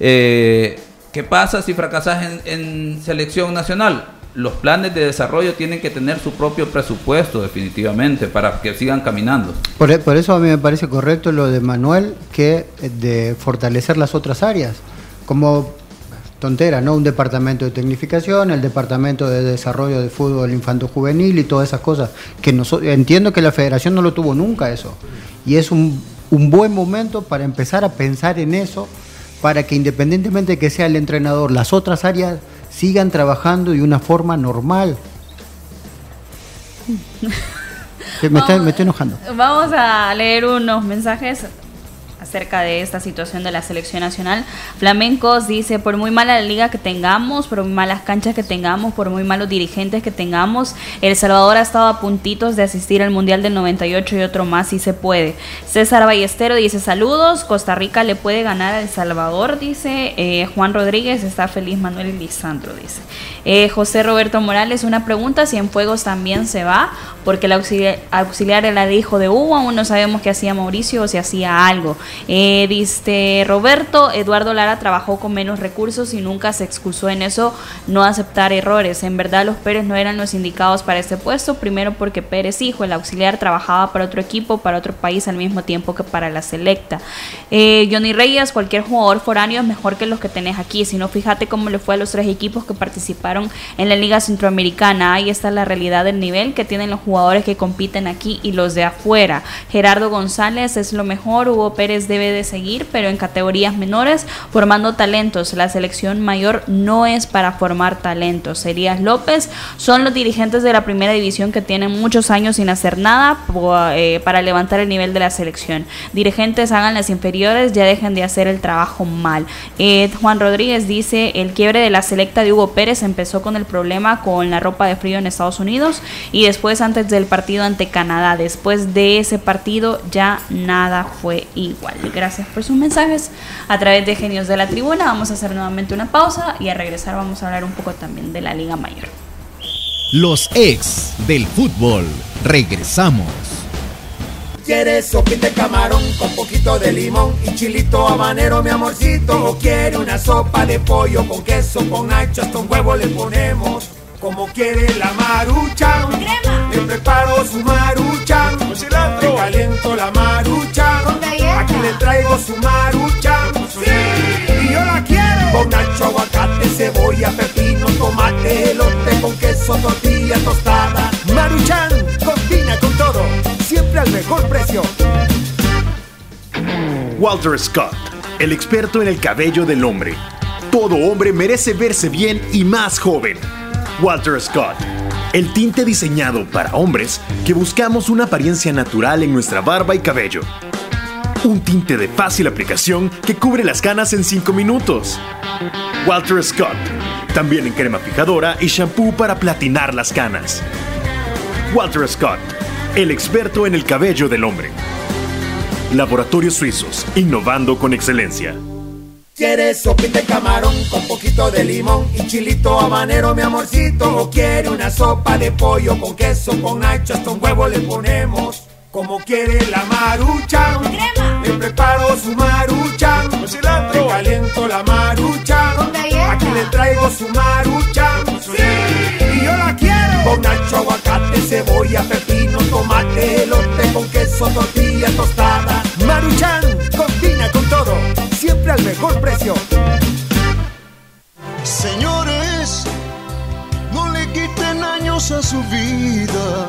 eh, ¿qué pasa si fracasas en, en, selección nacional? Los planes de desarrollo tienen que tener su propio presupuesto, definitivamente, para que sigan caminando. Por, por eso a mí me parece correcto lo de Manuel, que de fortalecer las otras áreas como tontera, ¿no? Un departamento de tecnificación, el departamento de desarrollo de fútbol infanto juvenil y todas esas cosas. Que entiendo que la federación no lo tuvo nunca eso. Y es un, un buen momento para empezar a pensar en eso, para que independientemente de que sea el entrenador, las otras áreas sigan trabajando de una forma normal. [laughs] me, está, me estoy enojando. Vamos a leer unos mensajes acerca de esta situación de la selección nacional. Flamencos dice, por muy mala la liga que tengamos, por muy malas canchas que tengamos, por muy malos dirigentes que tengamos, El Salvador ha estado a puntitos de asistir al Mundial del 98 y otro más si se puede. César Ballestero dice, saludos, Costa Rica le puede ganar a El Salvador, dice eh, Juan Rodríguez, está feliz Manuel Lisandro, dice. Eh, José Roberto Morales, una pregunta, si en Fuegos también se va, porque el auxiliar, auxiliar era el hijo de Hugo, aún no sabemos qué hacía Mauricio o si hacía algo. Eh, dice Roberto, Eduardo Lara trabajó con menos recursos y nunca se excusó en eso, no aceptar errores. En verdad los Pérez no eran los indicados para este puesto, primero porque Pérez hijo, el auxiliar, trabajaba para otro equipo, para otro país al mismo tiempo que para la selecta. Eh, Johnny Reyes, cualquier jugador foráneo es mejor que los que tenés aquí, si no fíjate cómo le fue a los tres equipos que participaron en la Liga Centroamericana. Ahí está la realidad del nivel que tienen los jugadores que compiten aquí y los de afuera. Gerardo González es lo mejor, Hugo Pérez Debe de seguir, pero en categorías menores, formando talentos. La selección mayor no es para formar talentos. Serías López son los dirigentes de la primera división que tienen muchos años sin hacer nada eh, para levantar el nivel de la selección. Dirigentes hagan las inferiores, ya dejen de hacer el trabajo mal. Eh, Juan Rodríguez dice, el quiebre de la selecta de Hugo Pérez empezó con el problema con la ropa de frío en Estados Unidos y después antes del partido ante Canadá. Después de ese partido ya nada fue igual. Gracias por sus mensajes a través de Genios de la Tribuna. Vamos a hacer nuevamente una pausa y a regresar vamos a hablar un poco también de la Liga Mayor. Los ex del fútbol. Regresamos. ¿Quieres sopita de camarón con poquito de limón y chilito habanero, mi amorcito? ¿O quiere una sopa de pollo con queso, con nacho, hasta un huevo le ponemos? Como quiere la marucha, crema. Le preparo su marucha, con cilantro. Le caliento la marucha, con Aquí le traigo su marucha, sí. Y yo la quiero con nacho, aguacate, cebolla, pepino, tomate, elote con queso, tortilla tostada. Maruchan, combina con todo siempre al mejor precio. Walter Scott, el experto en el cabello del hombre. Todo hombre merece verse bien y más joven. Walter Scott, el tinte diseñado para hombres que buscamos una apariencia natural en nuestra barba y cabello. Un tinte de fácil aplicación que cubre las canas en 5 minutos. Walter Scott, también en crema fijadora y shampoo para platinar las canas. Walter Scott, el experto en el cabello del hombre. Laboratorios Suizos, innovando con excelencia. ¿Quieres sopita de camarón con poquito de limón y chilito habanero, mi amorcito? ¿O quiere una sopa de pollo con queso, con nacho, hasta un huevo le ponemos? Como quiere la marucha, crema. Le preparo su marucha, con cilantro. Le caliento la marucha, con Aquí le traigo su marucha, sí. Y yo la quiero con nacho, aguacate, cebolla, pepino, tomate, elote con queso, tortilla tostada. Maruchan, combina con todo, siempre al mejor precio. Señores, no le quiten años a su vida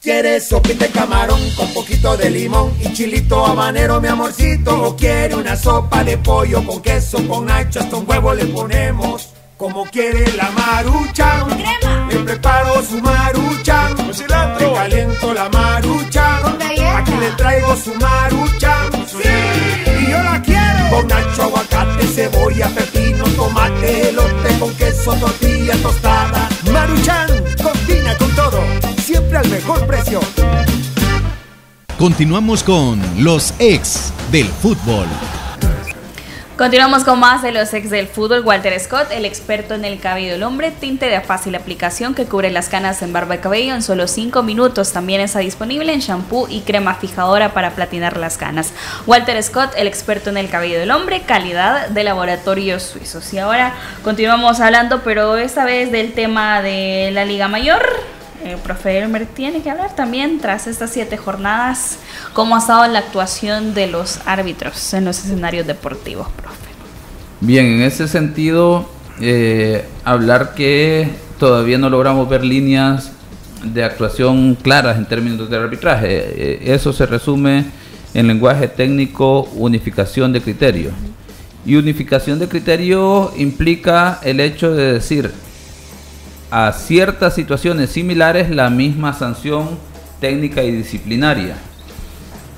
¿Quieres sopita de camarón con poquito de limón y chilito habanero, mi amorcito? ¿O quiere una sopa de pollo con queso, con nacho, hasta un huevo le ponemos? Como quiere la marucha, crema. Le preparo su marucha, con cilantro. Le caliento la marucha, con Aquí le traigo su marucha, sí. Y yo la quiero con nacho, aguacate, cebolla, pepino, tomate, elote con queso, tortilla tostada. Maruchan, combina con todo siempre al mejor precio. Continuamos con los ex del fútbol. Continuamos con más de los ex del fútbol. Walter Scott, el experto en el cabello del hombre, tinte de fácil aplicación que cubre las canas en barba y cabello en solo 5 minutos. También está disponible en shampoo y crema fijadora para platinar las canas. Walter Scott, el experto en el cabello del hombre, calidad de laboratorios suizos. Y ahora continuamos hablando, pero esta vez del tema de la Liga Mayor el eh, profe Elmer tiene que hablar también tras estas siete jornadas cómo ha estado la actuación de los árbitros en los escenarios deportivos, profe. Bien, en ese sentido, eh, hablar que todavía no logramos ver líneas de actuación claras en términos de arbitraje. Eh, eso se resume en lenguaje técnico unificación de criterio. Y unificación de criterio implica el hecho de decir, a ciertas situaciones similares la misma sanción técnica y disciplinaria.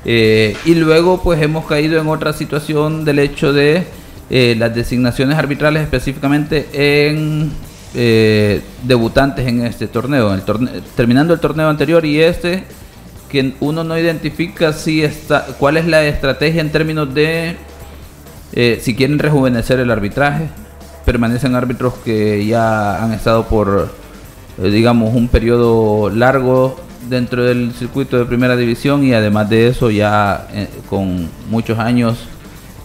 Eh, y luego pues hemos caído en otra situación del hecho de eh, las designaciones arbitrales específicamente en eh, debutantes en este torneo, terminando el torneo anterior y este que uno no identifica si está, cuál es la estrategia en términos de si quieren rejuvenecer el arbitraje, permanecen árbitros que ya han estado por, eh, digamos, un periodo largo dentro del circuito de primera división y además de eso ya eh, con muchos años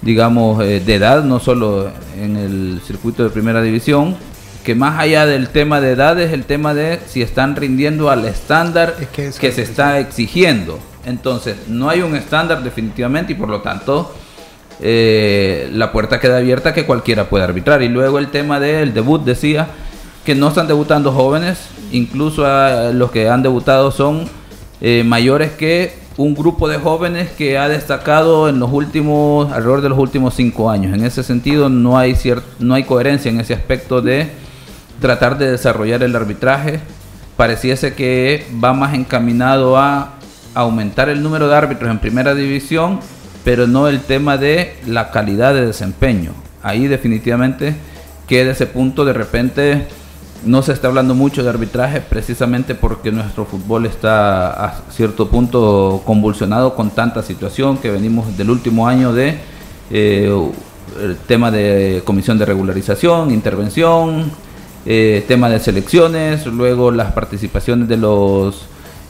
digamos, eh, de edad, no solo en el circuito de primera división, que más allá del tema de edad es el tema de si están rindiendo al estándar que, se está exigiendo. Entonces, no hay un estándar definitivamente y por lo tanto eh, la puerta queda abierta que cualquiera pueda arbitrar. Y luego el tema del debut decía que no están debutando jóvenes, incluso los que han debutado son eh, mayores que un grupo de jóvenes que ha destacado en los últimos, alrededor de los últimos cinco años. En ese sentido no hay, no hay coherencia en ese aspecto de tratar de desarrollar el arbitraje. Pareciese que va más encaminado a aumentar el número de árbitros en primera división, pero no el tema de la calidad de desempeño. Ahí definitivamente queda ese punto de repente no se está hablando mucho de arbitraje precisamente porque nuestro fútbol está a cierto punto convulsionado con tanta situación que venimos del último año de eh, el tema de comisión de regularización, intervención, eh, tema de selecciones, luego las participaciones de los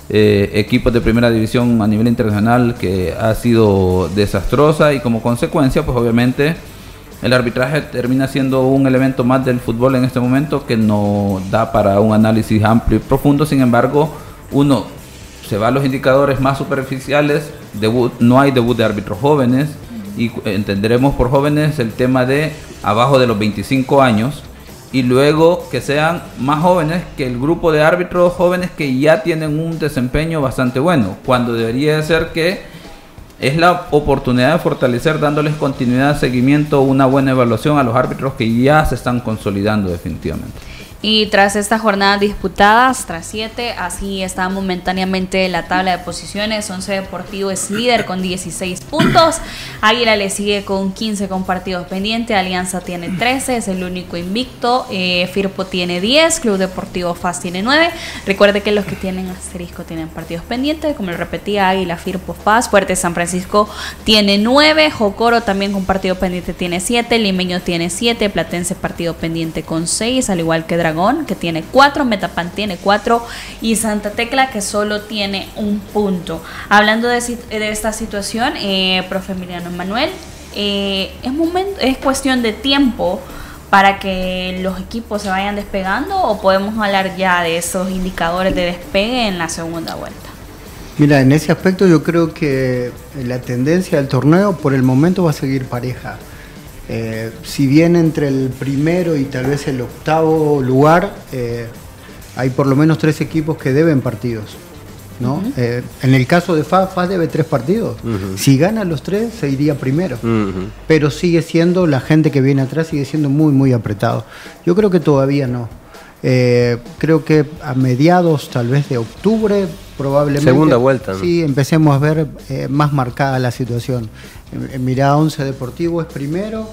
eh, equipos de primera división a nivel internacional que ha sido desastrosa y como consecuencia pues obviamente el arbitraje termina siendo un elemento más del fútbol en este momento que no da para un análisis amplio y profundo. Sin embargo, uno se va a los indicadores más superficiales, debut, no hay debut de árbitros jóvenes y entenderemos por jóvenes el tema de abajo de los 25 años y luego que sean más jóvenes que el grupo de árbitros jóvenes que ya tienen un desempeño bastante bueno, cuando debería ser que es la oportunidad de fortalecer dándoles continuidad, seguimiento, una buena evaluación a los árbitros que ya se están consolidando definitivamente. Y tras esta jornada disputadas, tras siete, así está momentáneamente la tabla de posiciones. Once Deportivo es líder con 16 puntos. Águila le sigue con 15 con partidos pendientes. Alianza tiene 13, es el único invicto. Eh, Firpo tiene 10, Club Deportivo FAS tiene 9. Recuerde que los que tienen asterisco tienen partidos pendientes. Como le repetía, Águila, Firpo, FAS. Fuerte San Francisco tiene 9. Jocoro también con partido pendiente tiene 7. Limeño tiene 7. Platense partido pendiente con 6, al igual que Dragón que tiene cuatro, Metapan tiene cuatro y Santa Tecla, que solo tiene un punto. Hablando de, esta situación, eh, profe Emiliano Manuel, eh, es, momento, es cuestión de tiempo para que los equipos se vayan despegando o podemos hablar ya de esos indicadores de despegue en la segunda vuelta? Mira, en ese aspecto yo creo que la tendencia del torneo por el momento va a seguir pareja. Eh, si bien entre el primero y tal vez el octavo lugar eh, hay por lo menos tres equipos que deben partidos. ¿no? Eh, en el caso de FAS, FAS debe tres partidos. Si gana los tres, se iría primero. Pero sigue siendo, la gente que viene atrás sigue siendo muy, muy apretado. Yo creo que todavía no. creo que a mediados tal vez de octubre probablemente. Segunda vuelta. Sí, empecemos a ver más marcada la situación. En, Mirada 11 Deportivo es primero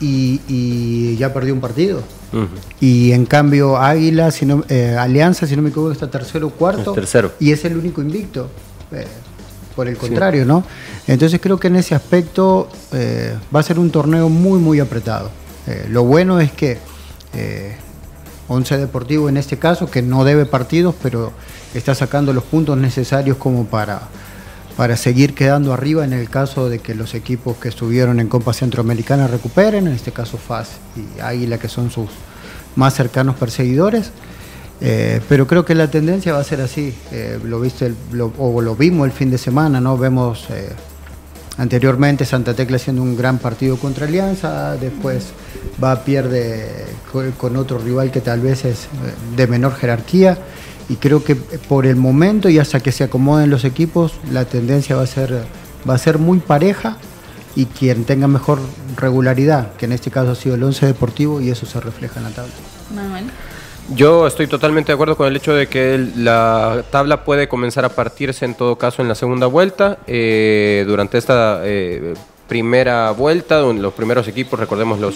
y, ya perdió un partido. Y en cambio Águila, si eh, Alianza, si no me equivoco, está tercero o cuarto. tercero. Y es el único invicto. Eh, por el contrario, ¿no? Entonces creo que en ese aspecto eh, va a ser un torneo muy, muy apretado. lo bueno es que Once Deportivo en este caso, que no debe partidos, pero está sacando los puntos necesarios como para para seguir quedando arriba en el caso de que los equipos que estuvieron en Copa Centroamericana recuperen, en este caso FAS y Águila, que son sus más cercanos perseguidores. Eh, pero creo que la tendencia va a ser así. Eh, lo viste o lo vimos el fin de semana, ¿no? Vemos eh, anteriormente Santa Tecla haciendo un gran partido contra Alianza, después va pierde con otro rival que tal vez es de menor jerarquía y creo que por el momento y hasta que se acomoden los equipos, la tendencia va a ser, va a ser muy pareja y quien tenga mejor regularidad, que en este caso ha sido el 11 Deportivo y eso se refleja en la tabla. Yo estoy totalmente de acuerdo con el hecho de que la tabla puede comenzar a partirse en todo caso en la segunda vuelta. Eh, durante esta eh, primera vuelta, donde los primeros equipos, recordemos los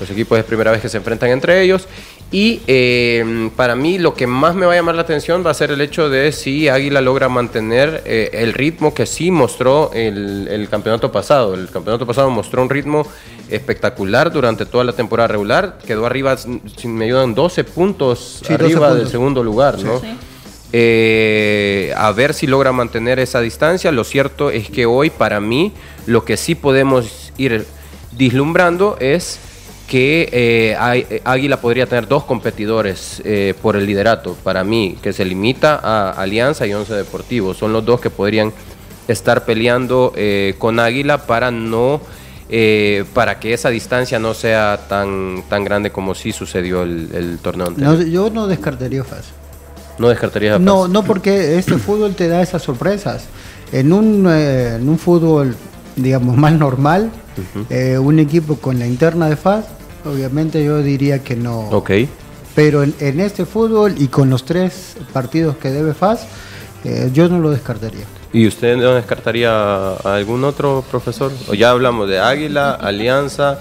los equipos es primera vez que se enfrentan entre ellos. Y eh, para mí lo que más me va a llamar la atención va a ser el hecho de si Águila logra mantener eh, el ritmo que sí mostró el, campeonato pasado. El campeonato pasado mostró un ritmo espectacular durante toda la temporada regular. Quedó arriba, si me ayudan, 12 puntos arriba del segundo lugar, ¿no? Eh, a ver si logra mantener esa distancia. Lo cierto es que hoy, para mí, lo que sí podemos ir dislumbrando es que eh, hay- eh, Águila podría tener dos competidores eh, por el liderato, para mí, que se limita a Alianza y Once Deportivo. Son los dos que podrían estar peleando eh, con Águila para no eh, para que esa distancia no sea tan, tan grande como sí sucedió el, el torneo anterior. No, yo no descartaría FAS. No, descartaría a No, no porque este fútbol te da esas sorpresas. En un, eh, en un fútbol, digamos, más normal, eh, un equipo con la interna de FAS, obviamente yo diría que no. Ok. Pero en, en este fútbol y con los tres partidos que debe FAS, eh, yo no lo descartaría. ¿Y usted no descartaría a algún otro profesor? O ya hablamos de Águila, Alianza,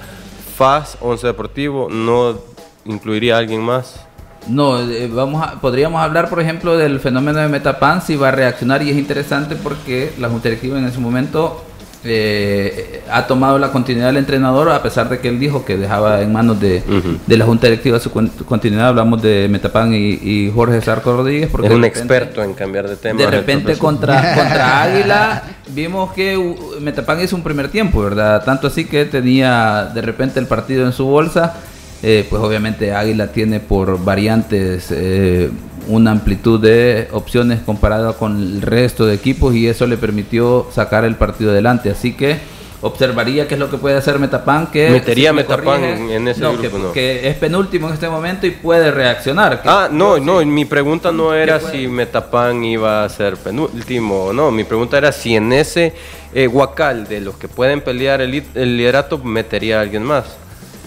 FAS, Once Deportivo, ¿no incluiría a alguien más? No, eh, vamos a, podríamos hablar, por ejemplo, del fenómeno de Metapan, si va a reaccionar y es interesante porque la Junta Directiva en ese momento eh, ha tomado la continuidad del entrenador a pesar de que él dijo que dejaba en manos de, la Junta Directiva su con- continuidad. Hablamos de Metapan y, y Jorge Sarco Rodríguez. Porque es un repente- experto en cambiar de tema. de repente contra, [laughs] contra Águila vimos que uh, Metapan hizo un primer tiempo, ¿verdad? Tanto así que tenía de repente el partido en su bolsa. Eh, pues obviamente Águila tiene por variantes eh, una amplitud de opciones comparada con el resto de equipos y eso le permitió sacar el partido adelante. Así que observaría qué es lo que puede hacer Metapan. Que ¿Metería si me Metapan corrige- en ese no, grupo, que, no? que es penúltimo en este momento y puede reaccionar. que- Ah, no, no, sí. mi pregunta no era si Metapan iba a ser penúltimo o no, mi pregunta era si en ese eh, guacal de los que pueden pelear el, el liderato metería a alguien más.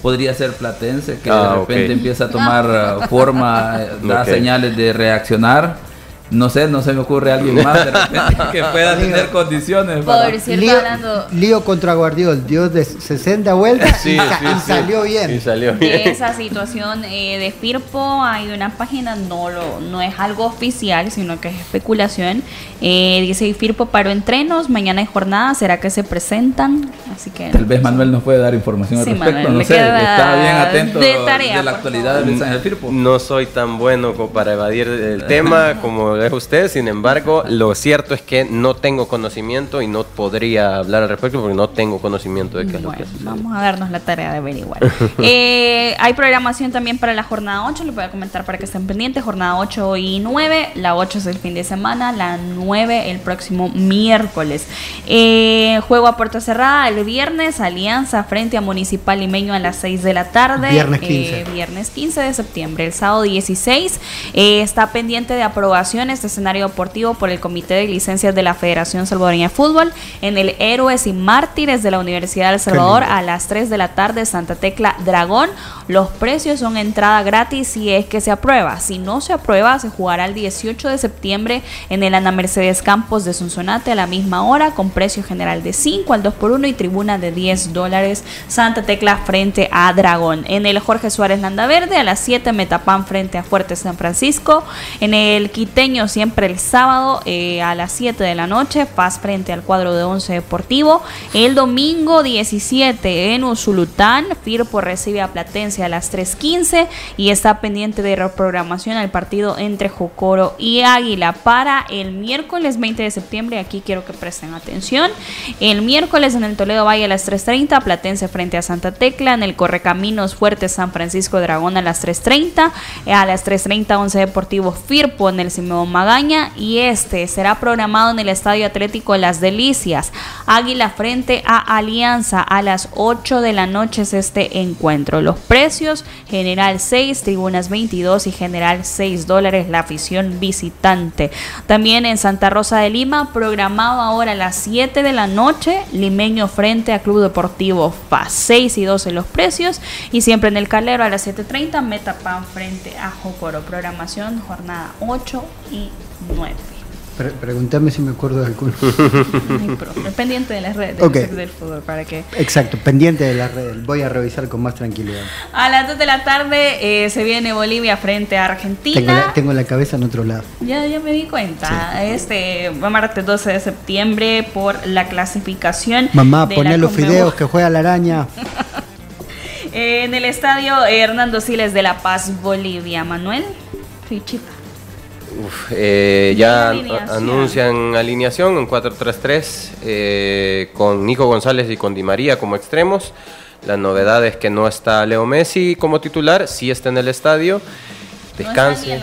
Podría ser Platense, que Ah, de repente ok. empieza a tomar uh, forma, [laughs] da señales de reaccionar. No sé, no se me ocurre alguien más de repente [laughs] que pueda tener condiciones. para- Por cierto, lío, hablando lío contra Guardiol, dio de 60 vueltas Sí, y, sa- sí, y sí. salió bien. Y salió de bien. esa situación eh, de Firpo hay una página, no lo, no es algo oficial, sino que es especulación. Eh, dice Firpo paró entrenos, mañana hay jornada, ¿será que se presentan? Así que Tal vez Manuel nos puede dar información al Sí, respecto. Manuel, no sé, está bien atento de tarea, de la actualidad del San Firpo. No soy tan bueno para evadir el tema [laughs] como es usted, sin embargo, lo cierto es que no tengo conocimiento y no podría hablar al respecto porque no tengo conocimiento de qué es lo que sucede. vamos a darnos la tarea de averiguar. [laughs] Eh, hay programación también para la jornada 8, les voy a comentar para que estén pendientes. Jornada 8 y 9. La 8 es el fin de semana, la 9 el próximo miércoles. Eh, juego a puerta cerrada el viernes, Alianza frente a Municipal Limeño a las 6 de la tarde. Viernes Eh, 15. viernes 15 de septiembre. El sábado 16 eh, está pendiente de aprobación este escenario deportivo por el Comité de Licencias de la Federación Salvadoreña de Fútbol en el Héroes y Mártires de la Universidad del Salvador lindo. a las 3 de la tarde, Santa Tecla Dragón. Los precios son entrada gratis si es que se aprueba. Si no se aprueba, se jugará el 18 de septiembre en el Ana Mercedes Campos de Sonsonate a la misma hora con precio general de 5 al 2 por 1 y tribuna de 10 dólares. Santa Tecla frente a Dragón. En el Jorge Suárez Landaverde a las 7 Metapan frente a Fuerte San Francisco. En el Quiteño siempre el sábado eh, a las 7 de la noche. Paz frente al cuadro de 11 Deportivo. El domingo 17 en Usulután. Firpo recibe a Platense a las 3.15 y está pendiente de reprogramación al partido entre Jocoro y Águila para el miércoles 20 de septiembre. Aquí quiero que presten atención. El miércoles en el Toledo Valle a las 3.30, Platense frente a Santa Tecla. En el Correcaminos Fuerte San Francisco Dragón a las 3.30. Eh, A las 3.30 11 Deportivo Firpo en el Magaña. Y este será programado en el Estadio Atlético Las Delicias. Águila frente a Alianza a las 8 de la noche es este encuentro. Los precios, general 6, tribunas 22 y general 6 dólares la afición visitante. También en Santa Rosa de Lima, programado ahora a las 7 de la noche, Limeño frente a Club Deportivo FAS. 6 y 12 los precios. Y siempre en el Calero a las 7.30, Metapan frente a Jocoro. Programación, jornada 8 y 9. Pre- pregúntame si me acuerdo de alguno. Ay, profe, [laughs] pendiente de las redes del Ok. Sex del fútbol para que Exacto, pendiente de la red. Voy a revisar con más tranquilidad. a las 2 de la tarde eh, se viene Bolivia frente a Argentina. Tengo la, tengo la cabeza en otro lado. Ya, ya me di cuenta. Este va martes 12 de septiembre por la clasificación. Mamá, poné los Conmebol. fideos que juega la araña. [laughs] En el estadio Hernando Siles de La Paz, Bolivia. Manuel, fichita. Eh, ya alineación? anuncian alineación en 4-3-3 eh, con Nico González y con Di María como extremos. La novedad es que no está Leo Messi como titular, sí está en el estadio. Descanse,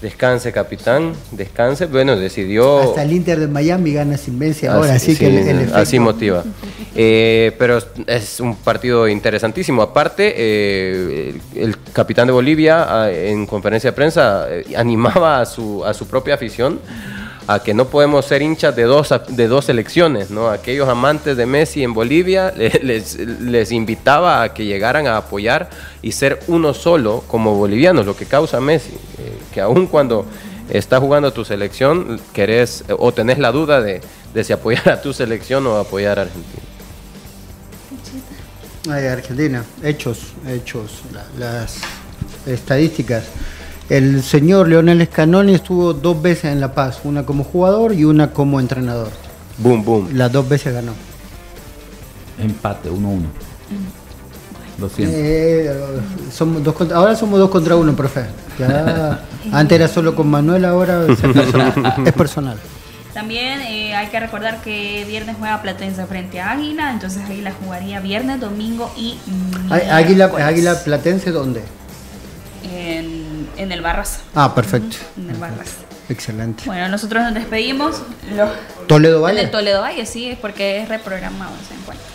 descanse capitán, descanse. Bueno, decidió... Hasta el Inter de Miami gana sin Messi ahora, así sí, que el, el efecto- así motiva. [laughs] Eh, pero es un partido interesantísimo. Aparte, eh, el, el capitán de Bolivia ah, en conferencia de prensa eh, animaba a su, a su propia afición a que no podemos ser hinchas de dos, de dos selecciones, ¿no? Aquellos amantes de Messi en Bolivia [laughs] le- les, les invitaba a que llegaran a apoyar y ser uno solo como bolivianos, lo que causa Messi, eh, que aun cuando está jugando tu selección, querés eh, o tenés la duda de, de si apoyar a tu selección o apoyar a Argentina. Ay, Argentina, hechos, hechos, la- las estadísticas. El señor Leonel Scanoni estuvo dos veces en La Paz, una como jugador y una como entrenador. Boom, boom. Las dos veces ganó. Empate, 1-1. Lo siento. Eh, somos dos contra- ahora somos dos contra uno, profe. Ya, [laughs] antes era solo con Manuel, ahora es personal. [laughs] Es personal. También eh, hay que recordar que viernes juega Platense frente a Águila, entonces Águila jugaría viernes, domingo y Águila, Águila Platense, ¿dónde? en, en el Barras. Ah, perfecto. En el Barras. Excelente. Bueno, nosotros nos despedimos. Los, Toledo En Valle. el Toledo Valle, sí, es porque es reprogramado ese encuentro.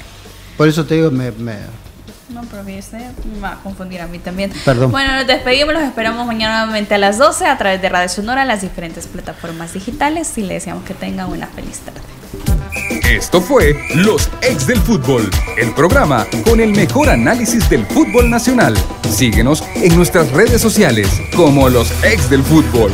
Por eso te digo, me, me- No, pero me va a confundir a mí también. Perdón. Bueno, nos despedimos, los esperamos mañana nuevamente a las 12 a través de Radio Sonora, las diferentes plataformas digitales y le deseamos que tengan una feliz tarde. Esto fue Los Ex del Fútbol, el programa con el mejor análisis del fútbol nacional. Síguenos en nuestras redes sociales como Los Ex del Fútbol.